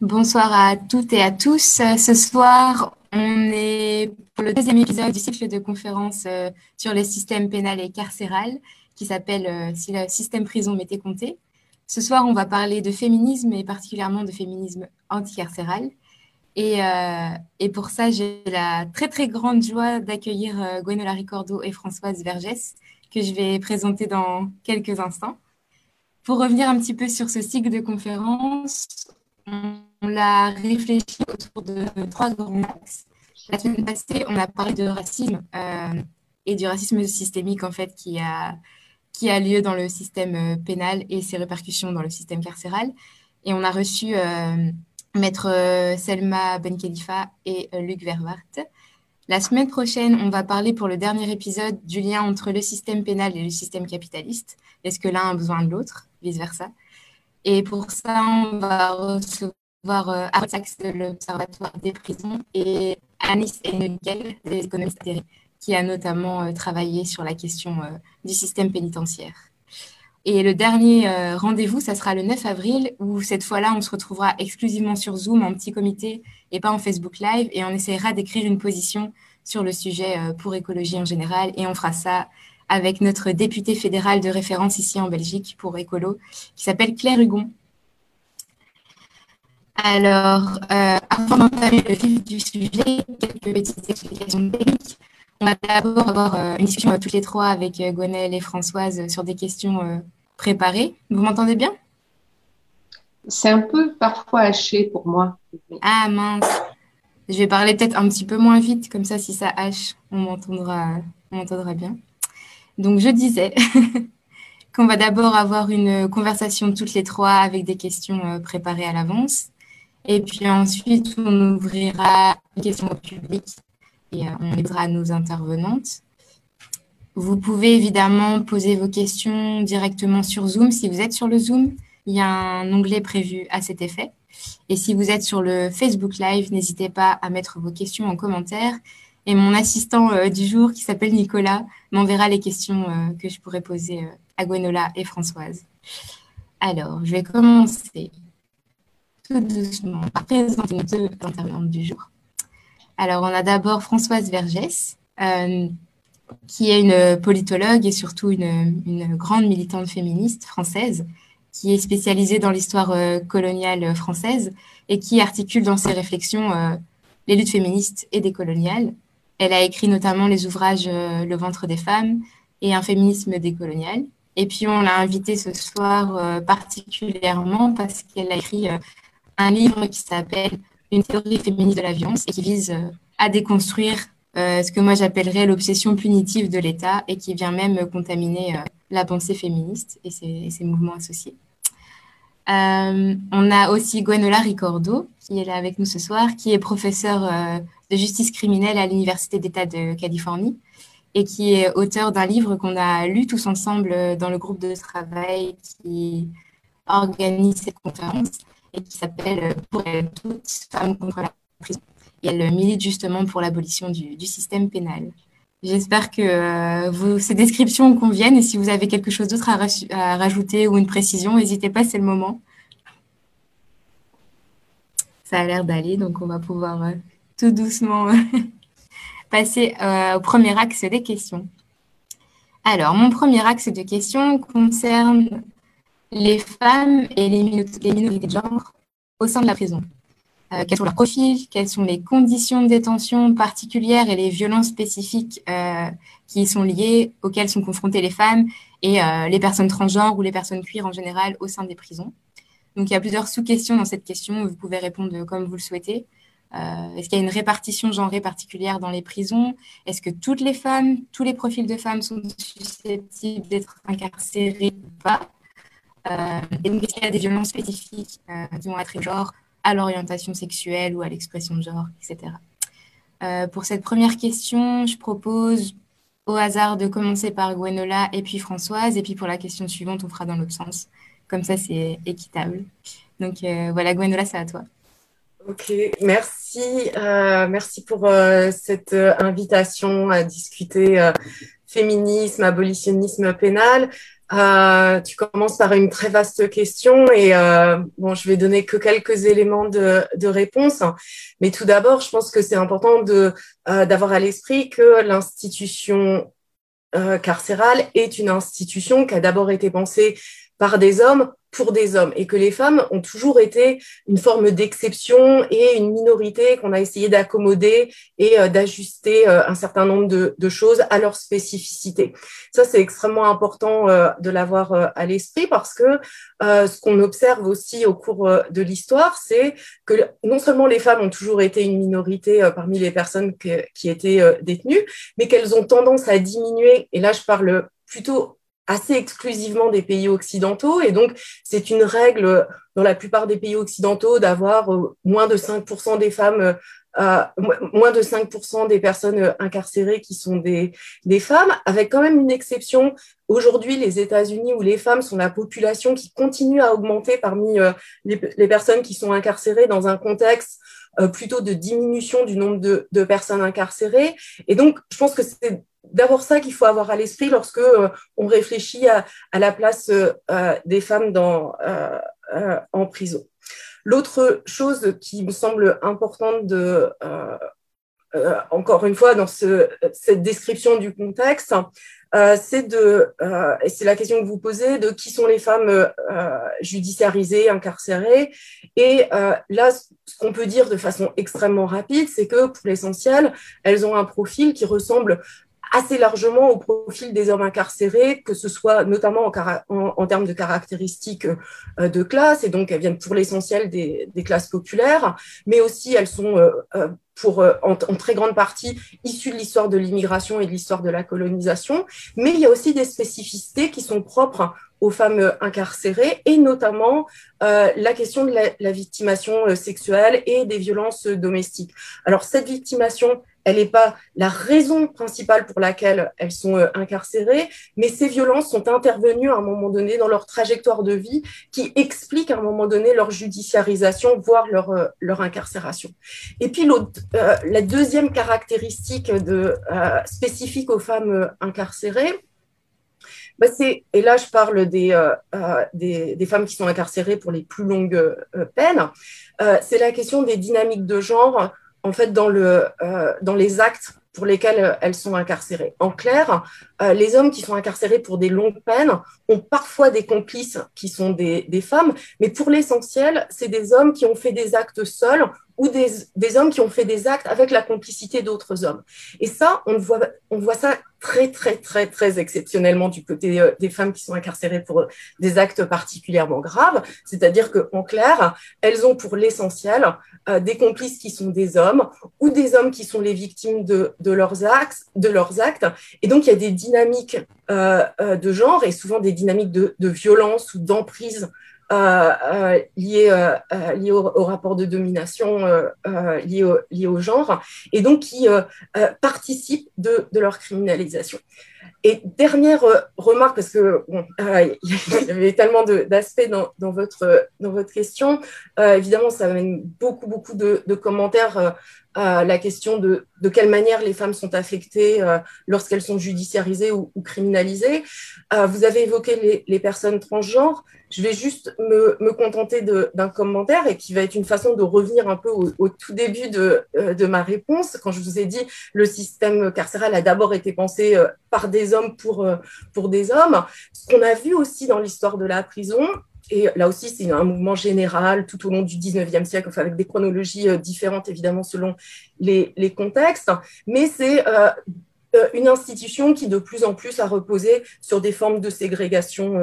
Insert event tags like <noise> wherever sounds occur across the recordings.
Bonsoir à toutes et à tous. Ce soir, on est pour le deuxième épisode du cycle de conférence euh, sur le système pénal et carcéral qui s'appelle euh, Si le système prison m'était compté. Ce soir, on va parler de féminisme et particulièrement de féminisme anticarcéral. Et, euh, et pour ça, j'ai la très très grande joie d'accueillir Gwenola Ricordo et Françoise Vergès, que je vais présenter dans quelques instants. Pour revenir un petit peu sur ce cycle de conférences, on l'a réfléchi autour de trois grands axes. La semaine passée, on a parlé de racisme euh, et du racisme systémique en fait qui a, qui a lieu dans le système euh, pénal et ses répercussions dans le système carcéral. Et on a reçu euh, maître Selma Ben Khalifa et Luc Verwart. La semaine prochaine, on va parler pour le dernier épisode du lien entre le système pénal et le système capitaliste. Est-ce que l'un a besoin de l'autre, vice-versa? Et pour ça, on va recevoir euh, Arnaud Sachs de l'Observatoire des prisons et Anis Enegel des économistes qui a notamment euh, travaillé sur la question euh, du système pénitentiaire. Et le dernier euh, rendez-vous, ça sera le 9 avril, où cette fois-là, on se retrouvera exclusivement sur Zoom en petit comité et pas en Facebook Live, et on essaiera d'écrire une position sur le sujet euh, pour écologie en général, et on fera ça avec notre députée fédérale de référence ici en Belgique pour écolo, qui s'appelle Claire Hugon. Alors, euh, avant d'entamer le vif du sujet, quelques petites explications techniques. On va d'abord avoir euh, une discussion euh, toutes les trois avec Gwenelle et Françoise sur des questions préparées. Vous m'entendez bien? C'est un peu parfois haché pour moi. Ah mince, je vais parler peut-être un petit peu moins vite, comme ça si ça hache, on m'entendra, on m'entendra bien. Donc je disais <laughs> qu'on va d'abord avoir une conversation toutes les trois avec des questions préparées à l'avance. Et puis ensuite, on ouvrira les questions au public et euh, on aidera nos intervenantes. Vous pouvez évidemment poser vos questions directement sur Zoom. Si vous êtes sur le Zoom, il y a un onglet prévu à cet effet. Et si vous êtes sur le Facebook Live, n'hésitez pas à mettre vos questions en commentaire. Et mon assistant euh, du jour, qui s'appelle Nicolas, m'enverra les questions euh, que je pourrais poser à Gwenola et Françoise. Alors, je vais commencer tout doucement présenter nos deux intervenantes du jour. Alors, on a d'abord Françoise Vergès, euh, qui est une politologue et surtout une, grande militante féministe française, qui est spécialisée dans l'histoire euh, coloniale française et qui articule dans ses réflexions euh, les luttes féministes et décoloniales. Elle a écrit notamment les ouvrages Le ventre des femmes et Un féminisme décolonial. Et puis, on l'a invitée ce soir particulièrement parce qu'elle a écrit un livre qui s'appelle Une théorie féministe de la violence et qui vise euh, à déconstruire euh, ce que moi j'appellerais l'obsession punitive de l'État et qui vient même contaminer euh, la pensée féministe et ses, mouvements associés. On a aussi Gwenola Ricordo, qui est là avec nous ce soir, qui est professeure de justice criminelle à l'Université d'État de Californie et qui est auteur d'un livre qu'on a lu tous ensemble dans le groupe de travail qui organise cette conférence qui s'appelle Pour toutes, femmes contre la prison. Et elle milite justement pour l'abolition du, système pénal. J'espère que euh, ces descriptions conviennent et si vous avez quelque chose d'autre à, rajouter ou une précision, n'hésitez pas, c'est le moment. Ça a l'air d'aller, donc on va pouvoir euh, tout doucement <laughs> passer euh, au premier axe des questions. Alors, mon premier axe de questions concerne les femmes et les, minorités, de genre au sein de la prison. Euh, quels sont leurs profils, quelles sont les conditions de détention particulières et les violences spécifiques euh, qui sont liées, auxquelles sont confrontées les femmes et euh, les personnes transgenres ou les personnes cuir en général au sein des prisons. Donc il y a plusieurs sous-questions dans cette question, vous pouvez répondre comme vous le souhaitez. Est-ce qu'il y a une répartition genrée particulière dans les prisons? Est-ce que toutes les femmes, tous les profils de femmes sont susceptibles d'être incarcérées ou pas? Et donc qu'il y a des violences spécifiques qui vont être genre à l'orientation sexuelle ou à l'expression de genre, etc. Euh, pour cette première question, je propose au hasard de commencer par Gwenola et puis Françoise, et puis pour la question suivante, on fera dans l'autre sens. Comme ça, c'est équitable. Donc euh, voilà, Gwenola, c'est à toi. Ok, merci. Euh, merci pour euh, cette invitation à discuter féminisme, abolitionnisme pénal. Euh, tu commences par une très vaste question et euh, bon, je vais donner que quelques éléments de, de réponse. Mais tout d'abord, je pense que c'est important de euh, d'avoir à l'esprit que l'institution euh, carcérale est une institution qui a d'abord été pensée par des hommes pour des hommes et que les femmes ont toujours été une forme d'exception et une minorité qu'on a essayé d'accommoder et euh, d'ajuster euh, un certain nombre de, choses à leur spécificité. Ça, c'est extrêmement important euh, de l'avoir à l'esprit parce que ce qu'on observe aussi au cours de l'histoire, c'est que non seulement les femmes ont toujours été une minorité parmi les personnes qui étaient détenues, mais qu'elles ont tendance à diminuer, et là je parle plutôt assez exclusivement des pays occidentaux. Et donc, c'est une règle dans la plupart des pays occidentaux d'avoir euh, moins de 5% des femmes, euh, moins de 5% des personnes incarcérées qui sont des, des femmes, avec quand même une exception. Aujourd'hui, les États-Unis, où les femmes sont la population qui continue à augmenter parmi euh, les, les, personnes qui sont incarcérées dans un contexte plutôt de diminution du nombre de, de personnes incarcérées. Et donc, je pense que c'est d'abord ça qu'il faut avoir à l'esprit lorsque euh, on réfléchit à, la place euh, euh, des femmes dans, en prison. L'autre chose qui me semble importante de, encore une fois, dans ce, cette description du contexte, c'est de, c'est la question que vous posez, de qui sont les femmes judiciarisées, incarcérées. Et là, ce qu'on peut dire de façon extrêmement rapide, c'est que pour l'essentiel, elles ont un profil qui ressemble assez largement au profil des hommes incarcérés, que ce soit notamment en, termes de caractéristiques euh, de classe, et donc elles viennent pour l'essentiel des, classes populaires, mais aussi elles sont euh, euh, pour, en, très grande partie issues de l'histoire de l'immigration et de l'histoire de la colonisation, mais il y a aussi des spécificités qui sont propres aux femmes incarcérées et notamment la question de la, la, victimation sexuelle et des violences domestiques. Alors cette victimation, elle n'est pas la raison principale pour laquelle elles sont euh, incarcérées, mais ces violences sont intervenues à un moment donné dans leur trajectoire de vie qui explique à un moment donné leur judiciarisation, voire leur, euh, incarcération. Et puis euh, la deuxième caractéristique de, spécifique aux femmes incarcérées, bah et là je parle des, femmes qui sont incarcérées pour les plus longues peines, c'est la question des dynamiques de genre en fait euh, dans les actes pour lesquels euh, elles sont incarcérées. En clair, euh, les hommes qui sont incarcérés pour des longues peines ont parfois des complices qui sont des, des femmes, mais pour l'essentiel, c'est des hommes qui ont fait des actes seuls ou des, des, hommes qui ont fait des actes avec la complicité d'autres hommes. Et ça, on voit, on voit ça très, très, très, très exceptionnellement du côté euh, des femmes qui sont incarcérées pour des actes particulièrement graves. C'est-à-dire qu'en clair, elles ont pour l'essentiel euh, des complices qui sont des hommes ou des hommes qui sont les victimes de, leurs, actes, de leurs actes. Et donc, il y a des dynamiques euh, euh de genre et souvent des dynamiques de, de violence ou d'emprise euh, euh, liées, euh, liées au, au, rapport de domination lié, au, lié au genre, et donc qui participent de, de leur criminalisation. Et dernière remarque, parce que euh, <laughs> il y avait tellement d'aspects dans, votre, dans votre question, euh, évidemment, ça amène beaucoup, beaucoup de, commentaires euh, à la question de, de quelle manière les femmes sont affectées lorsqu'elles sont judiciarisées ou, criminalisées. vous avez évoqué les, les, personnes transgenres. Je vais juste me, me contenter d'un commentaire et qui va être une façon de revenir un peu au, au tout début de, de ma réponse. Quand je vous ai dit le système carcéral a d'abord été pensé par des hommes pour, euh, pour des hommes. Ce qu'on a vu aussi dans l'histoire de la prison, et là aussi, c'est un mouvement général tout au long du 19e siècle, enfin, avec des chronologies euh, différentes, évidemment, selon les, les contextes. Mais c'est euh, une institution qui de plus en plus a reposé sur des formes de ségrégation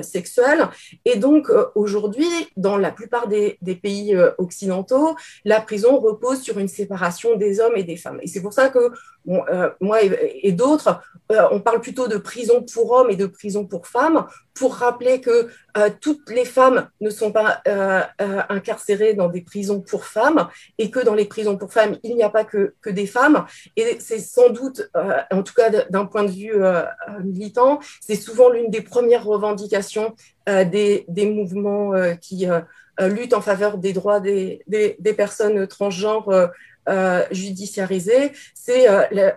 sexuelle. Et donc aujourd'hui, dans la plupart des, des pays occidentaux, la prison repose sur une séparation des hommes et des femmes. Et c'est pour ça que bon, moi et, d'autres, on parle plutôt de prison pour hommes et de prison pour femmes, pour rappeler que euh, toutes les femmes ne sont pas euh, euh, incarcérées dans des prisons pour femmes et que dans les prisons pour femmes, il n'y a pas que, que des femmes. Et c'est sans doute, euh, en tout cas d'un point de vue euh, militant, c'est souvent l'une des premières revendications euh, des, des, mouvements qui luttent en faveur des droits des, des, des personnes transgenres judiciarisées. C'est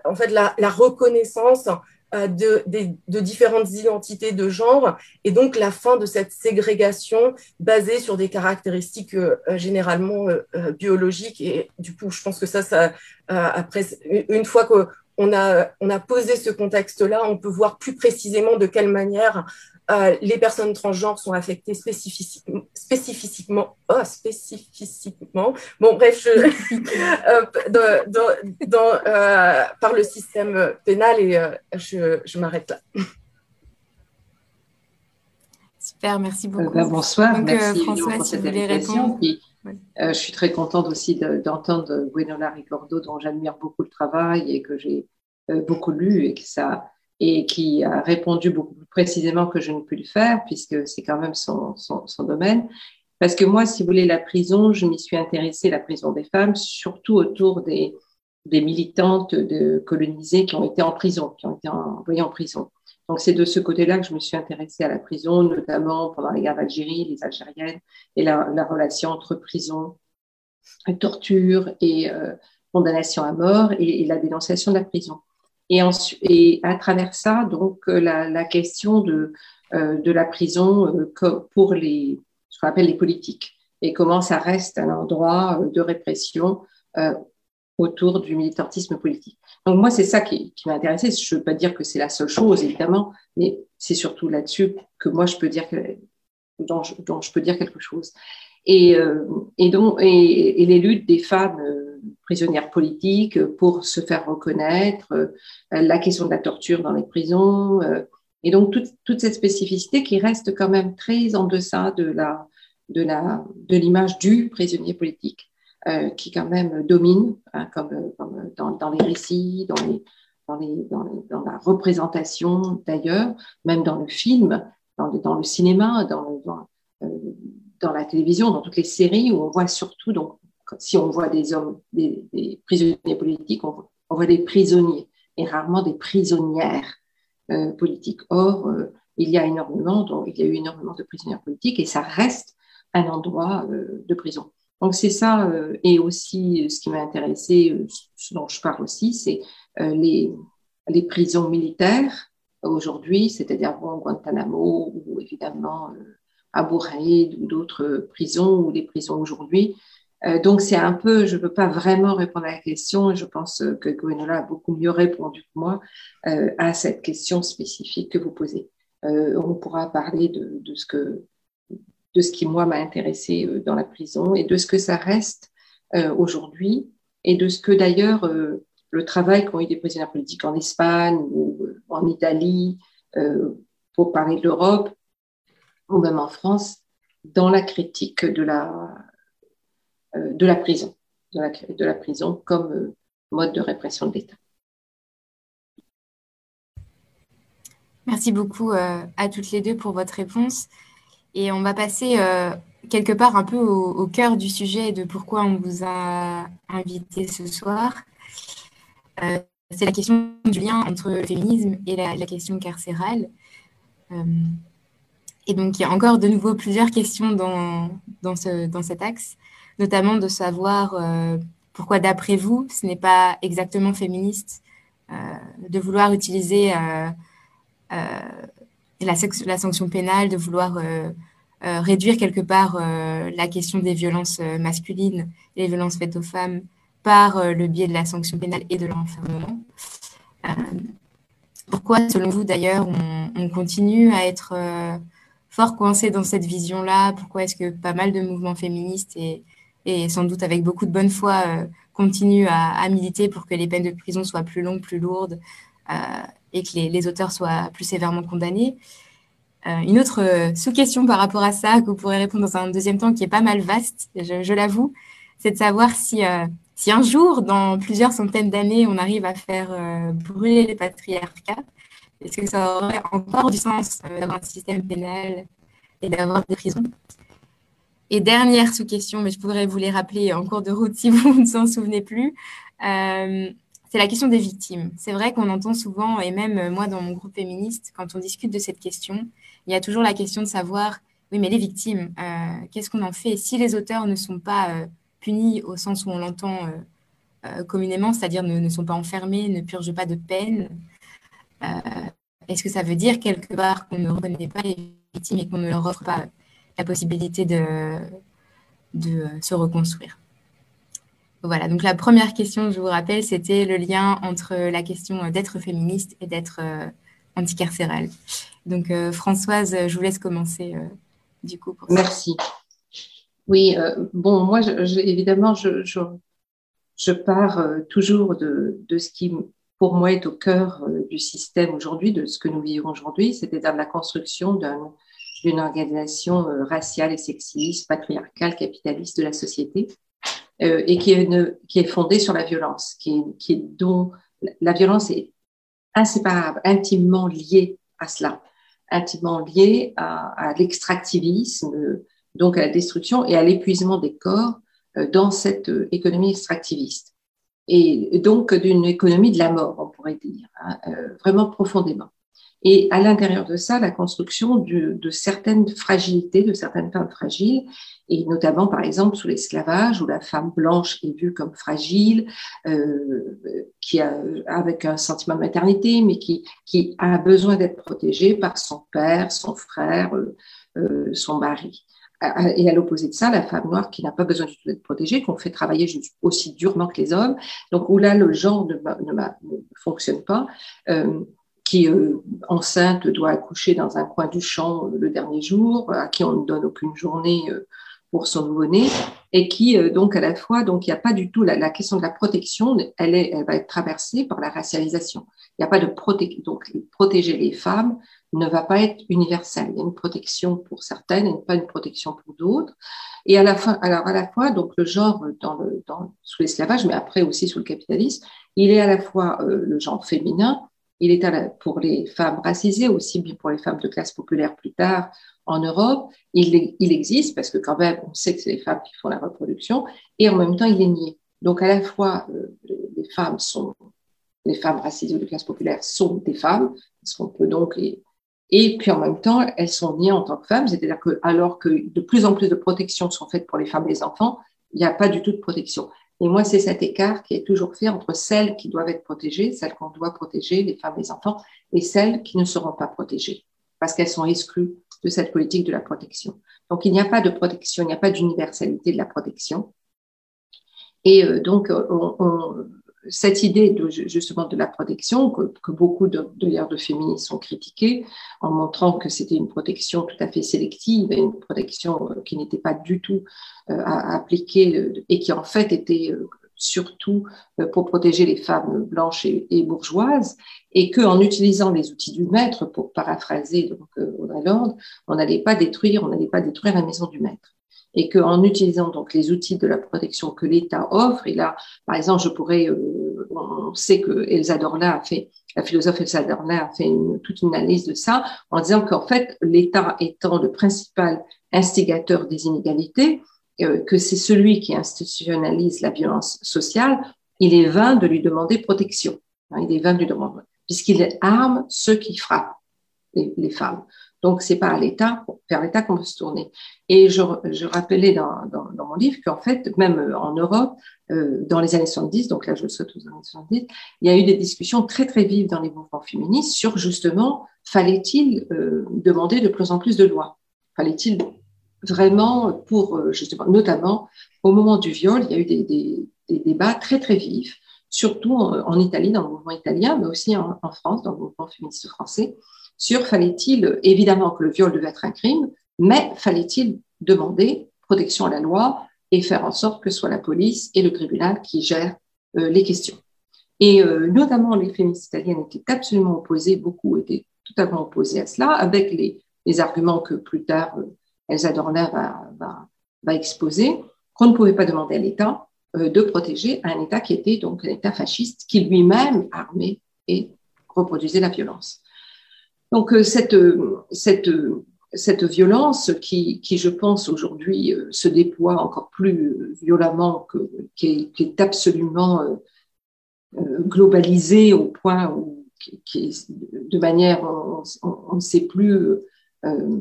en fait la, la reconnaissance de, de, différentes identités de genre et donc la fin de cette ségrégation basée sur des caractéristiques généralement biologiques. Et du coup, je pense que ça, ça après, une fois que on a, on a posé ce contexte-là, on peut voir plus précisément de quelle manière euh, les personnes transgenres sont affectées spécifiquement, spécifiquement, oh, spécifiquement, bon bref, <laughs> euh, euh, par le système pénal et je, je m'arrête là. Super, merci beaucoup. Ben, bonsoir, merci François, pour cette invitation. je suis très contente aussi d'entendre Gwenola Ricordo, dont j'admire beaucoup le travail et que j'ai beaucoup lu et que ça et qui a répondu beaucoup plus précisément que je ne peux le faire, puisque c'est quand même son, domaine. Parce que moi, si vous voulez, la prison, je m'y suis intéressée, la prison des femmes, surtout autour des, militantes de colonisées qui ont été en prison, qui ont été envoyées en prison. Donc, c'est de ce côté-là que je me suis intéressée à la prison, notamment pendant les guerres d'Algérie, les Algériennes, et la, la, relation entre prison, torture et euh, condamnation à mort et la dénonciation de la prison. Et, et à travers ça, donc, euh, la, question de, euh, de la prison euh, pour les, ce qu'on appelle les politiques, et comment ça reste un endroit de répression autour du militantisme politique. Donc moi, c'est ça qui, qui m'a intéressé. Je ne veux pas dire que c'est la seule chose, évidemment, mais c'est surtout là-dessus que moi, je peux dire que, dont, je, peux dire quelque chose. Et, et, donc, et, les luttes des femmes prisonnières politiques pour se faire reconnaître, euh, la question de la torture dans les prisons, euh, et donc toute, toute, cette spécificité qui reste quand même très en deçà de la de la de l'image du prisonnier politique, euh, qui quand même domine, hein, comme, comme dans, dans, les récits, dans les dans, les, dans, la représentation d'ailleurs, même dans le film, dans le, cinéma, dans, dans, dans la télévision, dans toutes les séries où on voit surtout donc si on voit des hommes, des, des prisonniers politiques, on, voit des prisonniers et rarement des prisonnières euh, politiques. Or, euh, il y a énormément, il y a eu énormément de prisonnières politiques et ça reste un endroit euh, de prison. Donc c'est ça, et aussi ce qui m'a intéressé, ce dont je parle aussi, c'est les, prisons militaires aujourd'hui, c'est-à-dire bon, Guantanamo ou évidemment Abu Ghraib ou d'autres prisons ou les prisons aujourd'hui euh, donc, c'est un peu, je ne peux pas vraiment répondre à la question et je pense que Gwenola a beaucoup mieux répondu que moi euh, à cette question spécifique que vous posez. Euh, on pourra parler de, de, ce que, de ce qui, moi, m'a intéressé euh, dans la prison et de ce que ça reste euh, aujourd'hui et de ce que, d'ailleurs, euh, le travail qu'ont eu des prisonniers politiques en Espagne ou en Italie, pour parler de l'Europe, ou même en France, dans la critique de la euh, de la prison, de la, prison comme euh, mode de répression de l'État. Merci beaucoup euh, à toutes les deux pour votre réponse. Et on va passer quelque part un peu au, cœur du sujet de pourquoi on vous a invité ce soir. Euh, c'est la question du lien entre le féminisme et la, question carcérale. Euh, et donc, il y a encore de nouveau plusieurs questions dans, dans cet axe notamment de savoir euh, pourquoi, d'après vous, ce n'est pas exactement féministe euh, de vouloir utiliser euh, la, sanction pénale, de vouloir réduire quelque part la question des violences masculines les violences faites aux femmes par le biais de la sanction pénale et de l'enfermement. pourquoi, selon vous, d'ailleurs, on, on, continue à être fort coincé dans cette vision-là? Pourquoi est-ce que pas mal de mouvements féministes et, et sans doute avec beaucoup de bonne foi, euh, continue à, militer pour que les peines de prison soient plus longues, plus lourdes euh, et que les, auteurs soient plus sévèrement condamnés. Euh, une autre sous-question par rapport à ça, que vous pourrez répondre dans un deuxième temps, qui est pas mal vaste, je, l'avoue, c'est de savoir si, si un jour, dans plusieurs centaines d'années, on arrive à faire brûler les patriarcats, est-ce que ça aurait encore du sens d'avoir un système pénal et d'avoir des prisons? Et dernière sous-question, mais je pourrais vous les rappeler en cours de route si <laughs> vous ne s'en souvenez plus, euh, c'est la question des victimes. C'est vrai qu'on entend souvent, et même moi dans mon groupe féministe, quand on discute de cette question, il y a toujours la question de savoir, oui, mais les victimes, euh, qu'est-ce qu'on en fait Si les auteurs ne sont pas euh, punis au sens où on l'entend euh, euh, communément, c'est-à-dire ne, ne, sont pas enfermés, ne purgent pas de peine, est-ce que ça veut dire quelque part qu'on ne reconnaît pas les victimes et qu'on ne leur offre pas la possibilité de, de se reconstruire voilà, donc la première question, je vous rappelle, c'était le lien entre la question d'être féministe et d'être anticarcérale. Donc, Françoise, je vous laisse commencer du coup. Merci. Oui, bon, moi, évidemment, je, je, pars toujours de, de, ce qui pour moi, est au cœur euh, du système aujourd'hui, de ce que nous vivons aujourd'hui, c'est-à-dire la construction d'une organisation euh, raciale et sexiste, patriarcale, capitaliste de la société, euh, et qui est, fondée sur la violence, qui est dont la violence est inséparable, intimement liée à cela, intimement liée à, l'extractivisme, donc à la destruction et à l'épuisement des corps dans cette économie extractiviste et donc d'une économie de la mort, on pourrait dire, hein, euh, vraiment profondément. Et à l'intérieur de ça, la construction de, certaines fragilités, de certaines femmes fragiles, et notamment par exemple sous l'esclavage, où la femme blanche est vue comme fragile, euh, qui a avec un sentiment de maternité, mais qui, a besoin d'être protégée par son père, son frère, euh, euh son mari. Et à l'opposé de ça, la femme noire qui n'a pas besoin du tout d'être protégée, qu'on fait travailler aussi durement que les hommes, donc où là le genre ne, ne, fonctionne pas, qui euh, enceinte doit accoucher dans un coin du champ euh, le dernier jour, à qui on ne donne aucune journée euh, pour son nouveau-né, et qui donc à la fois donc il n'y a pas du tout la, la, question de la protection, elle est, elle va être traversée par la racialisation. Il n'y a pas de protection, donc protéger les femmes ne va pas être universelle. Il y a une protection pour certaines et pas une protection pour d'autres. Et à la fin, alors à la fois, donc le genre dans le, dans, sous l'esclavage, mais après aussi sous le capitalisme, il est à la fois euh, le genre féminin, il est à la, pour les femmes racisées, aussi bien pour les femmes de classe populaire plus tard en Europe. Il, il existe parce que quand même, on sait que c'est les femmes qui font la reproduction, et en même temps, il est nié. Donc à la fois, euh, les femmes sont les femmes racisées ou de classe populaire sont des femmes, parce qu'on peut donc et puis en même temps, elles sont niées en tant que femmes, c'est-à-dire que alors que de plus en plus de protections sont faites pour les femmes et les enfants, il n'y a pas du tout de protection. Et moi, c'est cet écart qui est toujours fait entre celles qui doivent être protégées, celles qu'on doit protéger, les femmes les enfants, et celles qui ne seront pas protégées, parce qu'elles sont exclues de cette politique de la protection. Donc, il n'y a pas de protection, il n'y a pas d'universalité de la protection. Et euh, donc, on, on, cette idée de, justement de la protection que, que beaucoup de, de, de féministes ont critiqué en montrant que c'était une protection tout à fait sélective et une protection euh, qui n'était pas du tout euh, appliquée euh, et qui en fait était euh, surtout pour protéger les femmes blanches et, et bourgeoises et qu'en utilisant les outils du maître pour paraphraser donc Audrey Lorde, on n'allait pas détruire on n'allait pas détruire la maison du maître et qu'en utilisant donc les outils de la protection que l'État offre, et là, par exemple, je pourrais, euh, on sait que Elsa Dorla a fait, la philosophe Elsa Dorla a fait une, toute une analyse de ça, en disant qu'en fait, l'État étant le principal instigateur des inégalités, euh, que c'est celui qui institutionnalise la violence sociale, il est vain de lui demander protection. Hein, il est vain de lui demander, puisqu'il arme ceux qui frappent les femmes. Donc, c'est pas à l'État, vers l'État qu'on peut se tourner. Et je, rappelais dans, mon livre qu'en fait, même euh, en Europe, euh, dans les années 70, donc là je le saute aux années 70, il y a eu des discussions très très vives dans les mouvements féministes sur justement, fallait-il euh, demander de plus en plus de lois? Fallait-il vraiment, pour justement, notamment au moment du viol, il y a eu des, débats très très vifs, surtout en, Italie, dans le mouvement italien, mais aussi en France, dans le mouvement féministe français, sur fallait-il, évidemment que le viol devait être un crime, mais fallait-il demander protection à la loi et faire en sorte que ce soit la police et le tribunal qui gèrent euh, les questions. Et euh, notamment les féministes italiennes étaient absolument opposées, beaucoup étaient totalement opposées à cela, avec les, arguments que plus tard euh, Elsa Dorner va, va, exposer, qu'on ne pouvait pas demander à l'État de protéger un État qui était donc un État fasciste, qui lui-même armait et reproduisait la violence. Donc euh, cette, cette, cette violence qui, je pense, aujourd'hui euh, se déploie encore plus violemment, que, qui, est, absolument euh, globalisée au point où de manière, on ne sait plus euh,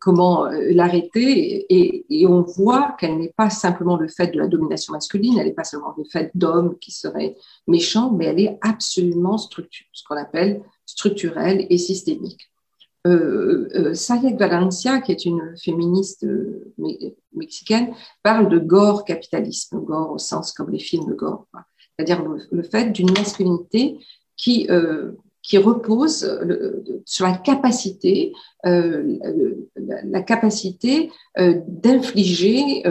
comment l'arrêter. Et, et, on voit qu'elle n'est pas simplement le fait de la domination masculine, elle n'est pas seulement le fait d'hommes qui seraient méchants, mais elle est absolument structurée, ce qu'on appelle structurelle et systémique. Euh, euh, Valencia, qui est une féministe euh, mexicaine, parle de gore capitalisme, gore au sens comme les films de gore, c'est-à-dire le, fait d'une masculinité qui, qui repose sur la capacité, la, capacité d'infliger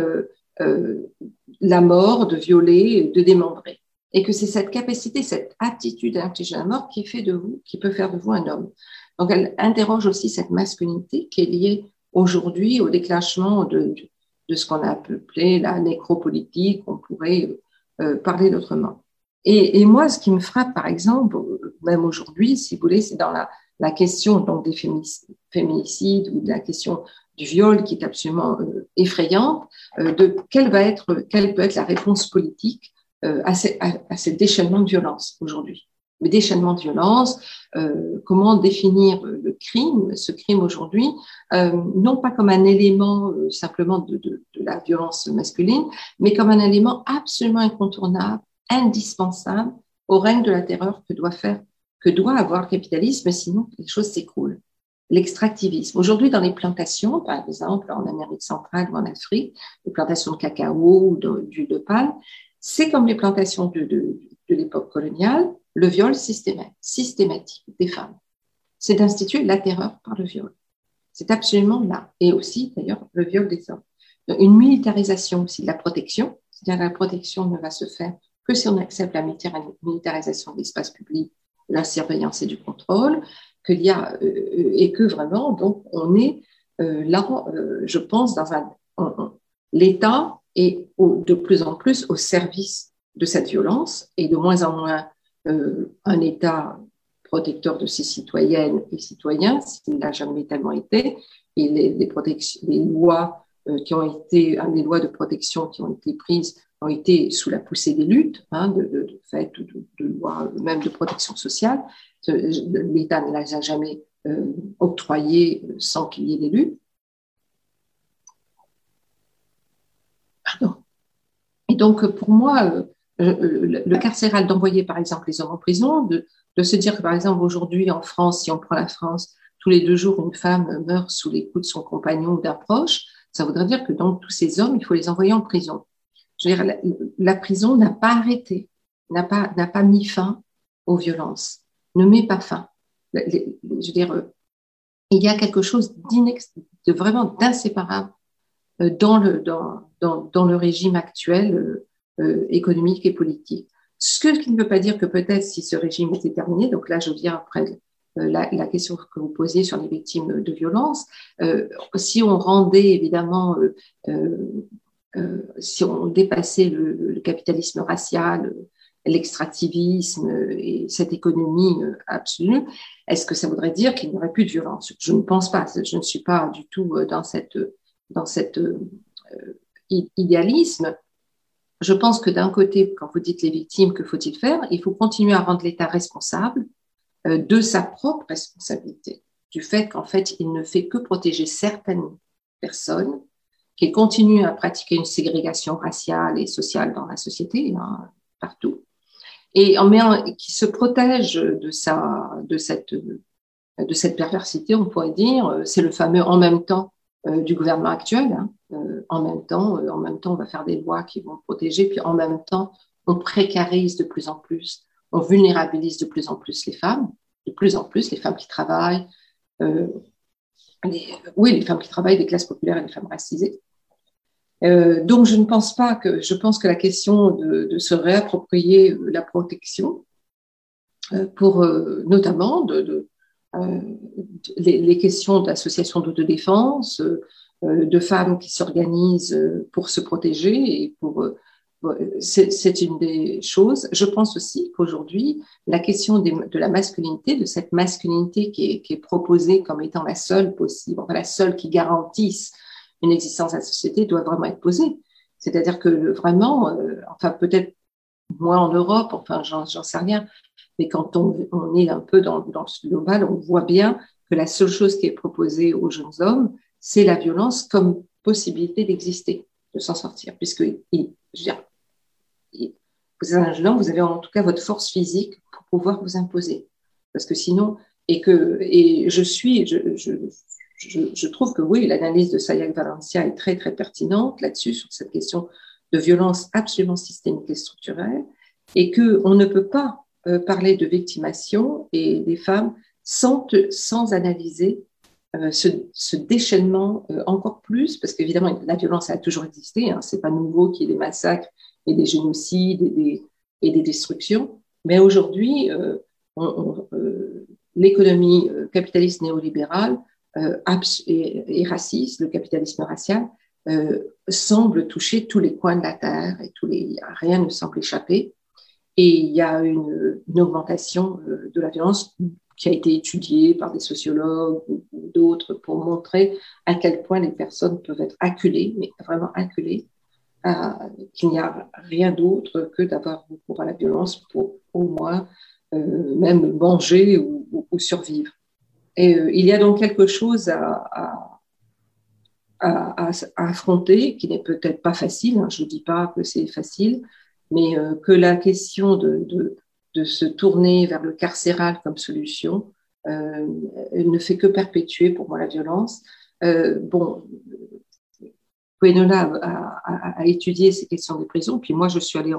la mort, de violer, de démembrer. Et que c'est cette capacité, cette aptitude d'infliger la mort qui fait de vous, qui peut faire de vous un homme. Donc, elle interroge aussi cette masculinité qui est liée aujourd'hui au déclenchement de, de ce qu'on a appelé la nécropolitique, on pourrait euh, parler d'autrement. Et, et, moi, ce qui me frappe, par exemple, même aujourd'hui, si vous voulez, c'est dans la, la, question donc, des féminicides ou de la question du viol qui est absolument euh, effrayante, euh, de quelle, va être, quelle peut être la réponse politique à, ces, à, ces déchaînements de violence aujourd'hui le déchaînement de violence, euh, comment définir le crime, ce crime aujourd'hui, euh, non pas comme un élément euh, simplement de, de, de, la violence masculine, mais comme un élément absolument incontournable, indispensable au règne de la terreur que doit faire, que doit avoir le capitalisme, sinon les choses s'écroulent. L'extractivisme. Aujourd'hui, dans les plantations, par exemple en Amérique centrale ou en Afrique, les plantations de cacao ou d'huile de, palme, c'est comme les plantations de, l'époque coloniale, le viol systématique des femmes. C'est d'instituer la terreur par le viol. C'est absolument là. Et aussi, d'ailleurs, le viol des hommes. Une militarisation aussi de la protection. C'est-à-dire la protection ne va se faire que si on accepte la militarisation de l'espace public, la surveillance et du contrôle, qu'il y a, euh, et que vraiment, donc, on est euh, là, euh, je pense, dans un. L'État est de plus en plus au service de cette violence et de moins en moins euh, un État protecteur de ses citoyennes et citoyens, s'il n'a jamais tellement été, et les, les, les lois euh, qui ont été, des lois de protection qui ont été prises ont été sous la poussée des luttes, hein, de, de, de, fait, de, lois même de protection sociale. L'État ne les a jamais euh, octroyées sans qu'il y ait des luttes. Et donc, pour moi, euh, le carcéral d'envoyer par exemple les hommes en prison, de, se dire que par exemple aujourd'hui en France, si on prend la France, tous les deux jours une femme meurt sous les coups de son compagnon ou d'un proche, ça voudrait dire que donc tous ces hommes, il faut les envoyer en prison. Je veux dire, la, prison n'a pas arrêté, n'a pas, n'a pas mis fin aux violences, ne met pas fin. Je veux dire, euh, il y a quelque chose de vraiment d'inséparable euh, dans le, dans, dans, dans, le régime actuel euh, économique et politique. Ce qui ne veut pas dire que peut-être si ce régime était terminé, donc là je viens après euh, la, la, question que vous posiez sur les victimes de violences, euh, si on rendait évidemment, si on dépassait le, le capitalisme racial, l'extractivisme et cette économie absolue, est-ce que ça voudrait dire qu'il n'y aurait plus de violence? Je ne pense pas. Je ne suis pas du tout dans cette dans cet idéalisme. Je pense que d'un côté, quand vous dites les victimes, que faut-il faire? Il faut continuer à rendre l'État responsable euh, de sa propre responsabilité, du fait qu'en fait, il ne fait que protéger certaines personnes, qu'il continue à pratiquer une ségrégation raciale et sociale dans la société, hein, partout, et en qui se protège de sa, de cette, de cette perversité, on pourrait dire, c'est le fameux en même temps euh, du gouvernement actuel. Hein. Euh, en même temps, euh, en même temps, on va faire des lois qui vont protéger, puis en même temps, on précarise de plus en plus, on vulnérabilise de plus en plus les femmes, de plus en plus les femmes qui travaillent, oui, les femmes qui travaillent des classes populaires et les femmes racisées. donc, je ne pense pas que, je pense que la question de, se réapproprier la protection, pour notamment de, euh, les, les, questions d'associations d'autodéfense, euh, de femmes qui s'organisent pour se protéger et pour c'est une des choses. Je pense aussi qu'aujourd'hui, la question de la masculinité, de cette masculinité qui est, proposée comme étant la seule possible, la seule qui garantisse une existence à la société, doit vraiment être posée. C'est-à-dire que vraiment, euh, enfin peut-être moins en Europe, enfin j'en sais rien, mais quand on, est un peu dans, dans ce global, on voit bien que la seule chose qui est proposée aux jeunes hommes, c'est la violence comme possibilité d'exister, de s'en sortir, puisque je vous êtes un jeune homme, vous avez en tout cas votre force physique pour pouvoir vous imposer. parce que sinon, et que et je suis, je, je, je, trouve que oui, l'analyse de Sayak Valencia est très très pertinente là-dessus sur cette question de violence absolument systémique et structurelle, et que on ne peut pas euh, parler de victimation et des femmes sans sans analyser euh, ce, déchaînement euh, encore plus, parce qu'évidemment la violence a toujours existé, hein, c'est pas nouveau qu'il y ait des massacres et des génocides et des, et des destructions, mais aujourd'hui l'économie capitaliste néolibérale euh, et, raciste, le capitalisme racial, semble toucher tous les coins de la terre et tous les, rien ne semble échapper. Et il y a une, augmentation euh, de la violence qui a été étudiée par des sociologues ou, d'autres pour montrer à quel point les personnes peuvent être acculées, mais vraiment acculées, qu'il n'y a rien d'autre que d'avoir recours à la violence pour au moins même manger ou survivre. Et euh, il y a donc quelque chose à, à, affronter qui n'est peut-être pas facile. Hein. je ne dis pas que c'est facile, mais euh, que la question de, de, de, se tourner vers le carcéral comme solution euh, ne fait que perpétuer pour moi la violence. Euh, bon, Gwenola a, a, étudié ces questions des prisons, puis moi je suis allée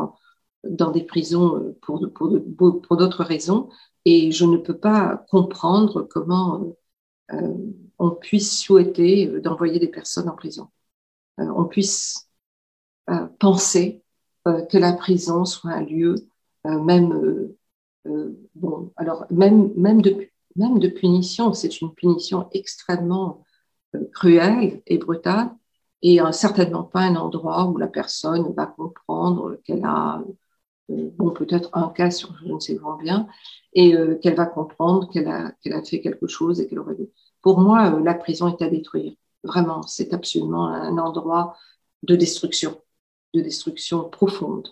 dans des prisons pour, pour, pour d'autres raisons, et je ne peux pas comprendre comment euh, on puisse souhaiter d'envoyer des personnes en prison. Euh, on puisse euh, penser que la prison soit un lieu même bon alors même même de même de punition c'est une punition extrêmement cruelle et brutale et certainement pas un endroit où la personne va comprendre qu'elle a bon, peut-être un cas sur je ne sais combien, et euh, qu'elle va comprendre qu'elle a, qu'elle a fait quelque chose et qu'elle aurait. Pour moi, euh, la prison est à détruire. Vraiment, c'est absolument un endroit de destruction, de destruction profonde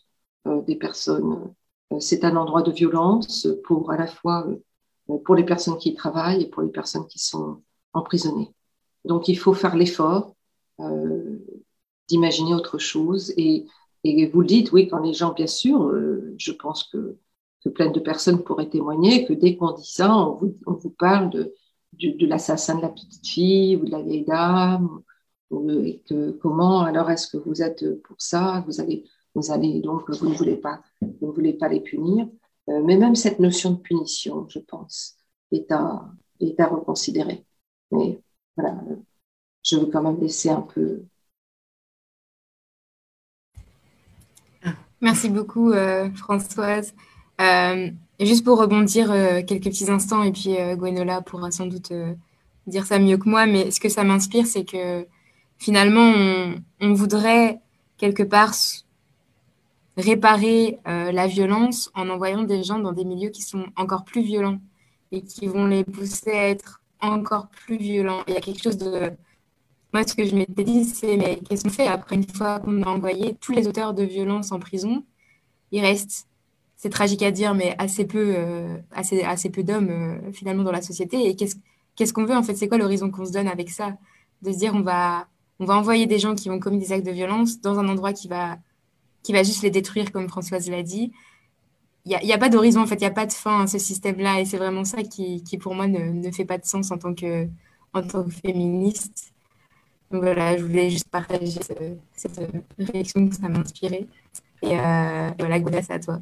euh, des personnes. c'est un endroit de violence pour à la fois pour les personnes qui y travaillent et pour les personnes qui sont emprisonnées. Donc, il faut faire l'effort d'imaginer autre chose et vous le dites, oui, quand les gens, bien sûr, euh, je pense que, plein de personnes pourraient témoigner que dès qu'on dit ça, on vous, parle de, de, de l'assassin de la petite fille ou de la vieille dame, et que comment alors est-ce que vous êtes pour ça? Vous allez, vous allez donc, vous ne voulez pas, vous ne voulez pas les punir. Euh, mais même cette notion de punition, je pense, est à, est à reconsidérer. Mais voilà, je veux quand même laisser un peu Merci beaucoup, euh, Françoise. Euh, juste pour rebondir quelques petits instants, et puis Gwenola pourra sans doute dire ça mieux que moi, mais ce que ça m'inspire, c'est que finalement, on, voudrait quelque part réparer la violence en envoyant des gens dans des milieux qui sont encore plus violents et qui vont les pousser à être encore plus violents. Il y a quelque chose de moi, ce que je m'étais dit, c'est mais qu'est-ce qu'on fait après une fois qu'on a envoyé tous les auteurs de violence en prison? Il reste, c'est tragique à dire, mais assez peu, euh, assez, assez peu d'hommes euh, finalement dans la société. Et qu'est-ce qu'est-ce qu'on veut en fait? C'est quoi l'horizon qu'on se donne avec ça? De se dire on va, on va envoyer des gens qui vont commettre des actes de violence dans un endroit qui va, qui va juste les détruire, comme Françoise l'a dit. Il n'y a, pas d'horizon, en fait, il n'y a pas de fin à ce système-là. Et c'est vraiment ça qui, qui pour moi, ne, ne, fait pas de sens en tant que, en tant que féministe. Voilà, je voulais juste partager cette réflexion que ça m'a inspiré. Et euh, voilà, grâce à toi.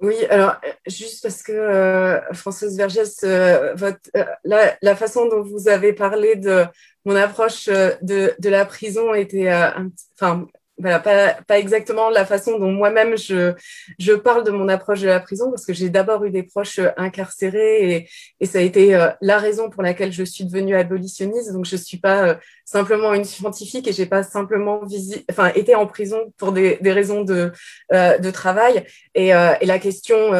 Oui, alors juste parce que euh, Françoise Vergès, euh, votre, la, la, façon dont vous avez parlé de mon approche de, de la prison était, enfin, voilà, pas, pas, exactement la façon dont moi-même je, je parle de mon approche de la prison, parce que j'ai d'abord eu des proches euh, incarcérés et, et ça a été euh, la raison pour laquelle je suis devenue abolitionniste. Donc je suis pas euh, simplement une scientifique et j'ai pas simplement visi enfin, été en prison pour des, des raisons de, de travail. Et, et la question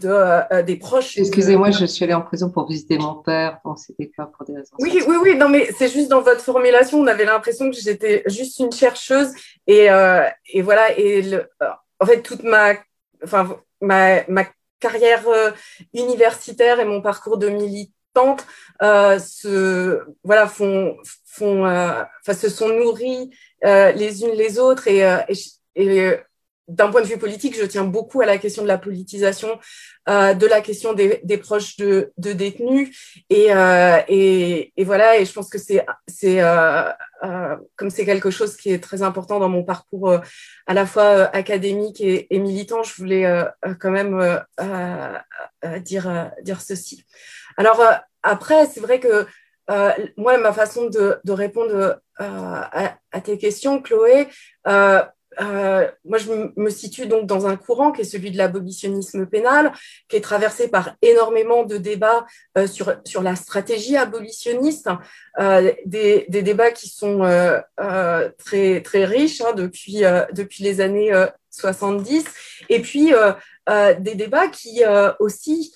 de, des proches. Excusez-moi, je suis allée en prison pour visiter mon père. Bon, c'était pas pour des raisons. Oui, oui, oui, non, mais c'est juste dans votre formulation, on avait l'impression que j'étais juste une chercheuse et euh, et, voilà, et le, euh, en fait, toute ma, enfin, ma, ma carrière euh, universitaire et mon parcours de militante euh, se, voilà, font, font, enfin, se sont nourris les unes les autres et, et, et d'un point de vue politique, je tiens beaucoup à la question de la politisation, euh, de la question des, proches de, détenus. Euh, et, et, voilà, et je pense que c'est, c'est euh, comme c'est quelque chose qui est très important dans mon parcours à la fois académique et, militant, je voulais quand même dire, dire ceci. Alors après, c'est vrai que moi, ma façon de, répondre à, à, tes questions, Chloé, euh, moi, je me situe donc dans un courant qui est celui de l'abolitionnisme pénal, qui est traversé par énormément de débats euh, sur, sur la stratégie abolitionniste, euh, des, des, débats qui sont très, très riches hein, depuis, depuis les années 70, et puis des débats qui aussi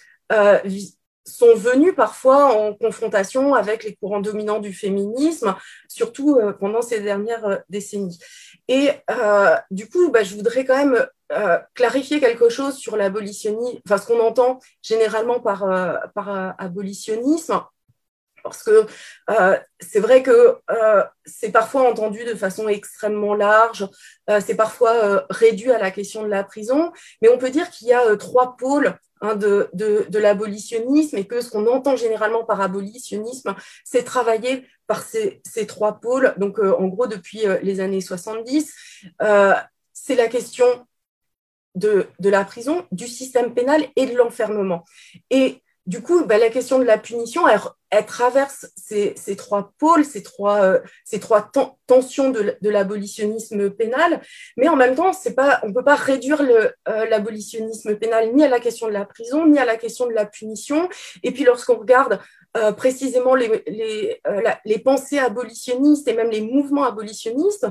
sont venus parfois en confrontation avec les courants dominants du féminisme, surtout pendant ces dernières décennies. Et euh, du coup, bah, je voudrais quand même euh, clarifier quelque chose sur l'abolitionnisme, enfin ce qu'on entend généralement euh, par abolitionnisme. Parce que c'est vrai que c'est parfois entendu de façon extrêmement large, c'est parfois réduit à la question de la prison, mais on peut dire qu'il y a trois pôles Hein, de, de, l'abolitionnisme et que ce qu'on entend généralement par abolitionnisme, c'est travailler par ces, ces, trois pôles. Donc, euh, en gros, depuis euh, les années 70, euh, c'est la question de, de, la prison, du système pénal et de l'enfermement. Et du coup, bah, la question de la punition, elle, traverse ces, trois pôles, ces trois, euh, tensions de, l'abolitionnisme pénal, mais en même temps, on ne peut pas réduire euh, l'abolitionnisme pénal ni à la question de la prison, ni à la question de la punition. Et puis, lorsqu'on regarde euh, précisément les pensées abolitionnistes et même les mouvements abolitionnistes,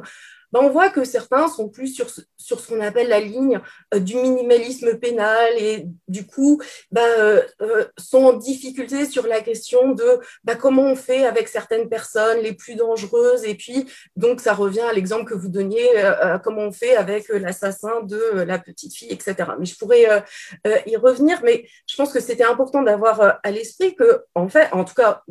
ben, on voit que certains sont plus sur, sur ce qu'on appelle la ligne euh, du minimalisme pénal et du coup ben, euh, euh, sont en difficulté sur la question de ben, comment on fait avec certaines personnes les plus dangereuses et puis donc ça revient à l'exemple que vous donniez, comment on fait avec l'assassin de la petite fille, etc. Mais je pourrais y revenir, mais je pense que c'était important d'avoir à l'esprit que, en fait, en tout cas,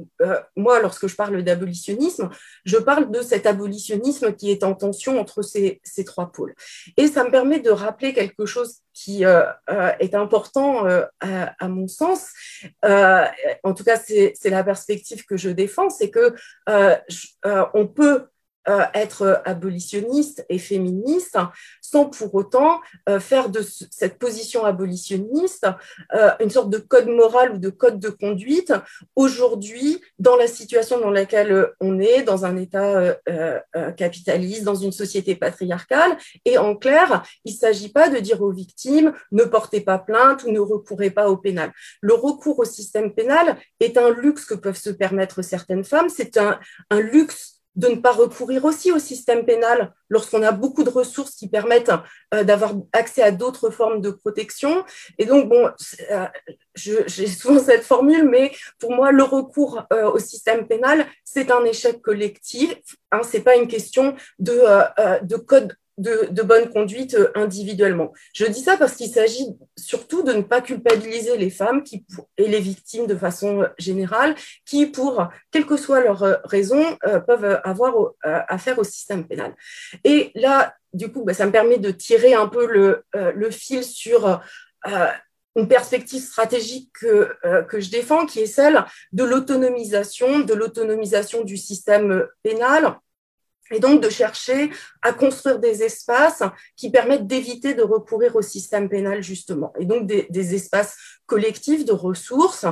moi, lorsque je parle d'abolitionnisme, je parle de cet abolitionnisme qui est en tension entre ces, trois pôles. Et ça me permet de rappeler quelque chose qui euh, euh, est important euh, à, mon sens. en tout cas, c'est la perspective que je défends, c'est que on peut euh, être abolitionniste et féministe sans pour autant euh, faire de cette position abolitionniste euh, une sorte de code moral ou de code de conduite aujourd'hui dans la situation dans laquelle on est, dans un État capitaliste, dans une société patriarcale. Et en clair, il ne s'agit pas de dire aux victimes ne portez pas plainte ou ne recourez pas au pénal. Le recours au système pénal est un luxe que peuvent se permettre certaines femmes. C'est un luxe de ne pas recourir aussi au système pénal lorsqu'on a beaucoup de ressources qui permettent euh, d'avoir accès à d'autres formes de protection. Et donc, bon, euh, j'ai souvent cette formule, mais pour moi, le recours euh, au système pénal, c'est un échec collectif. Hein, c'est pas une question de code de, bonne conduite euh, individuellement. Je dis ça parce qu'il s'agit surtout de ne pas culpabiliser les femmes qui, et les victimes de façon euh, générale, qui, pour quelle que soit leur euh, raison, peuvent avoir affaire au système pénal. Et là, du coup, bah, ça me permet de tirer un peu le, le fil sur une perspective stratégique que, que je défends, qui est celle de l'autonomisation, de l'autonomisation du système pénal et donc de chercher à construire des espaces qui permettent d'éviter de recourir au système pénal, justement, et donc des, espaces collectifs de ressources.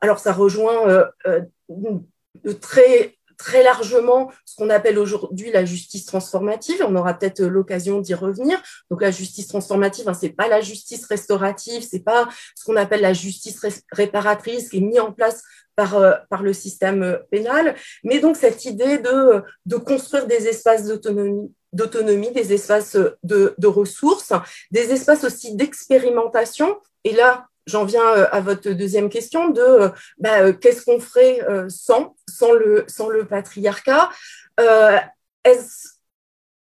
Alors ça rejoint euh, euh, très, très largement ce qu'on appelle aujourd'hui la justice transformative. On aura peut-être l'occasion d'y revenir. Donc la justice transformative, hein, c'est pas la justice restaurative, c'est pas ce qu'on appelle la justice réparatrice qui est mise en place par, euh, par le système euh, pénal, mais donc cette idée de, de construire des espaces d'autonomie d'autonomie, des espaces de, de, ressources, des espaces aussi d'expérimentation. Et là, j'en viens euh, à votre deuxième question de bah, qu'est-ce qu'on ferait sans, le, patriarcat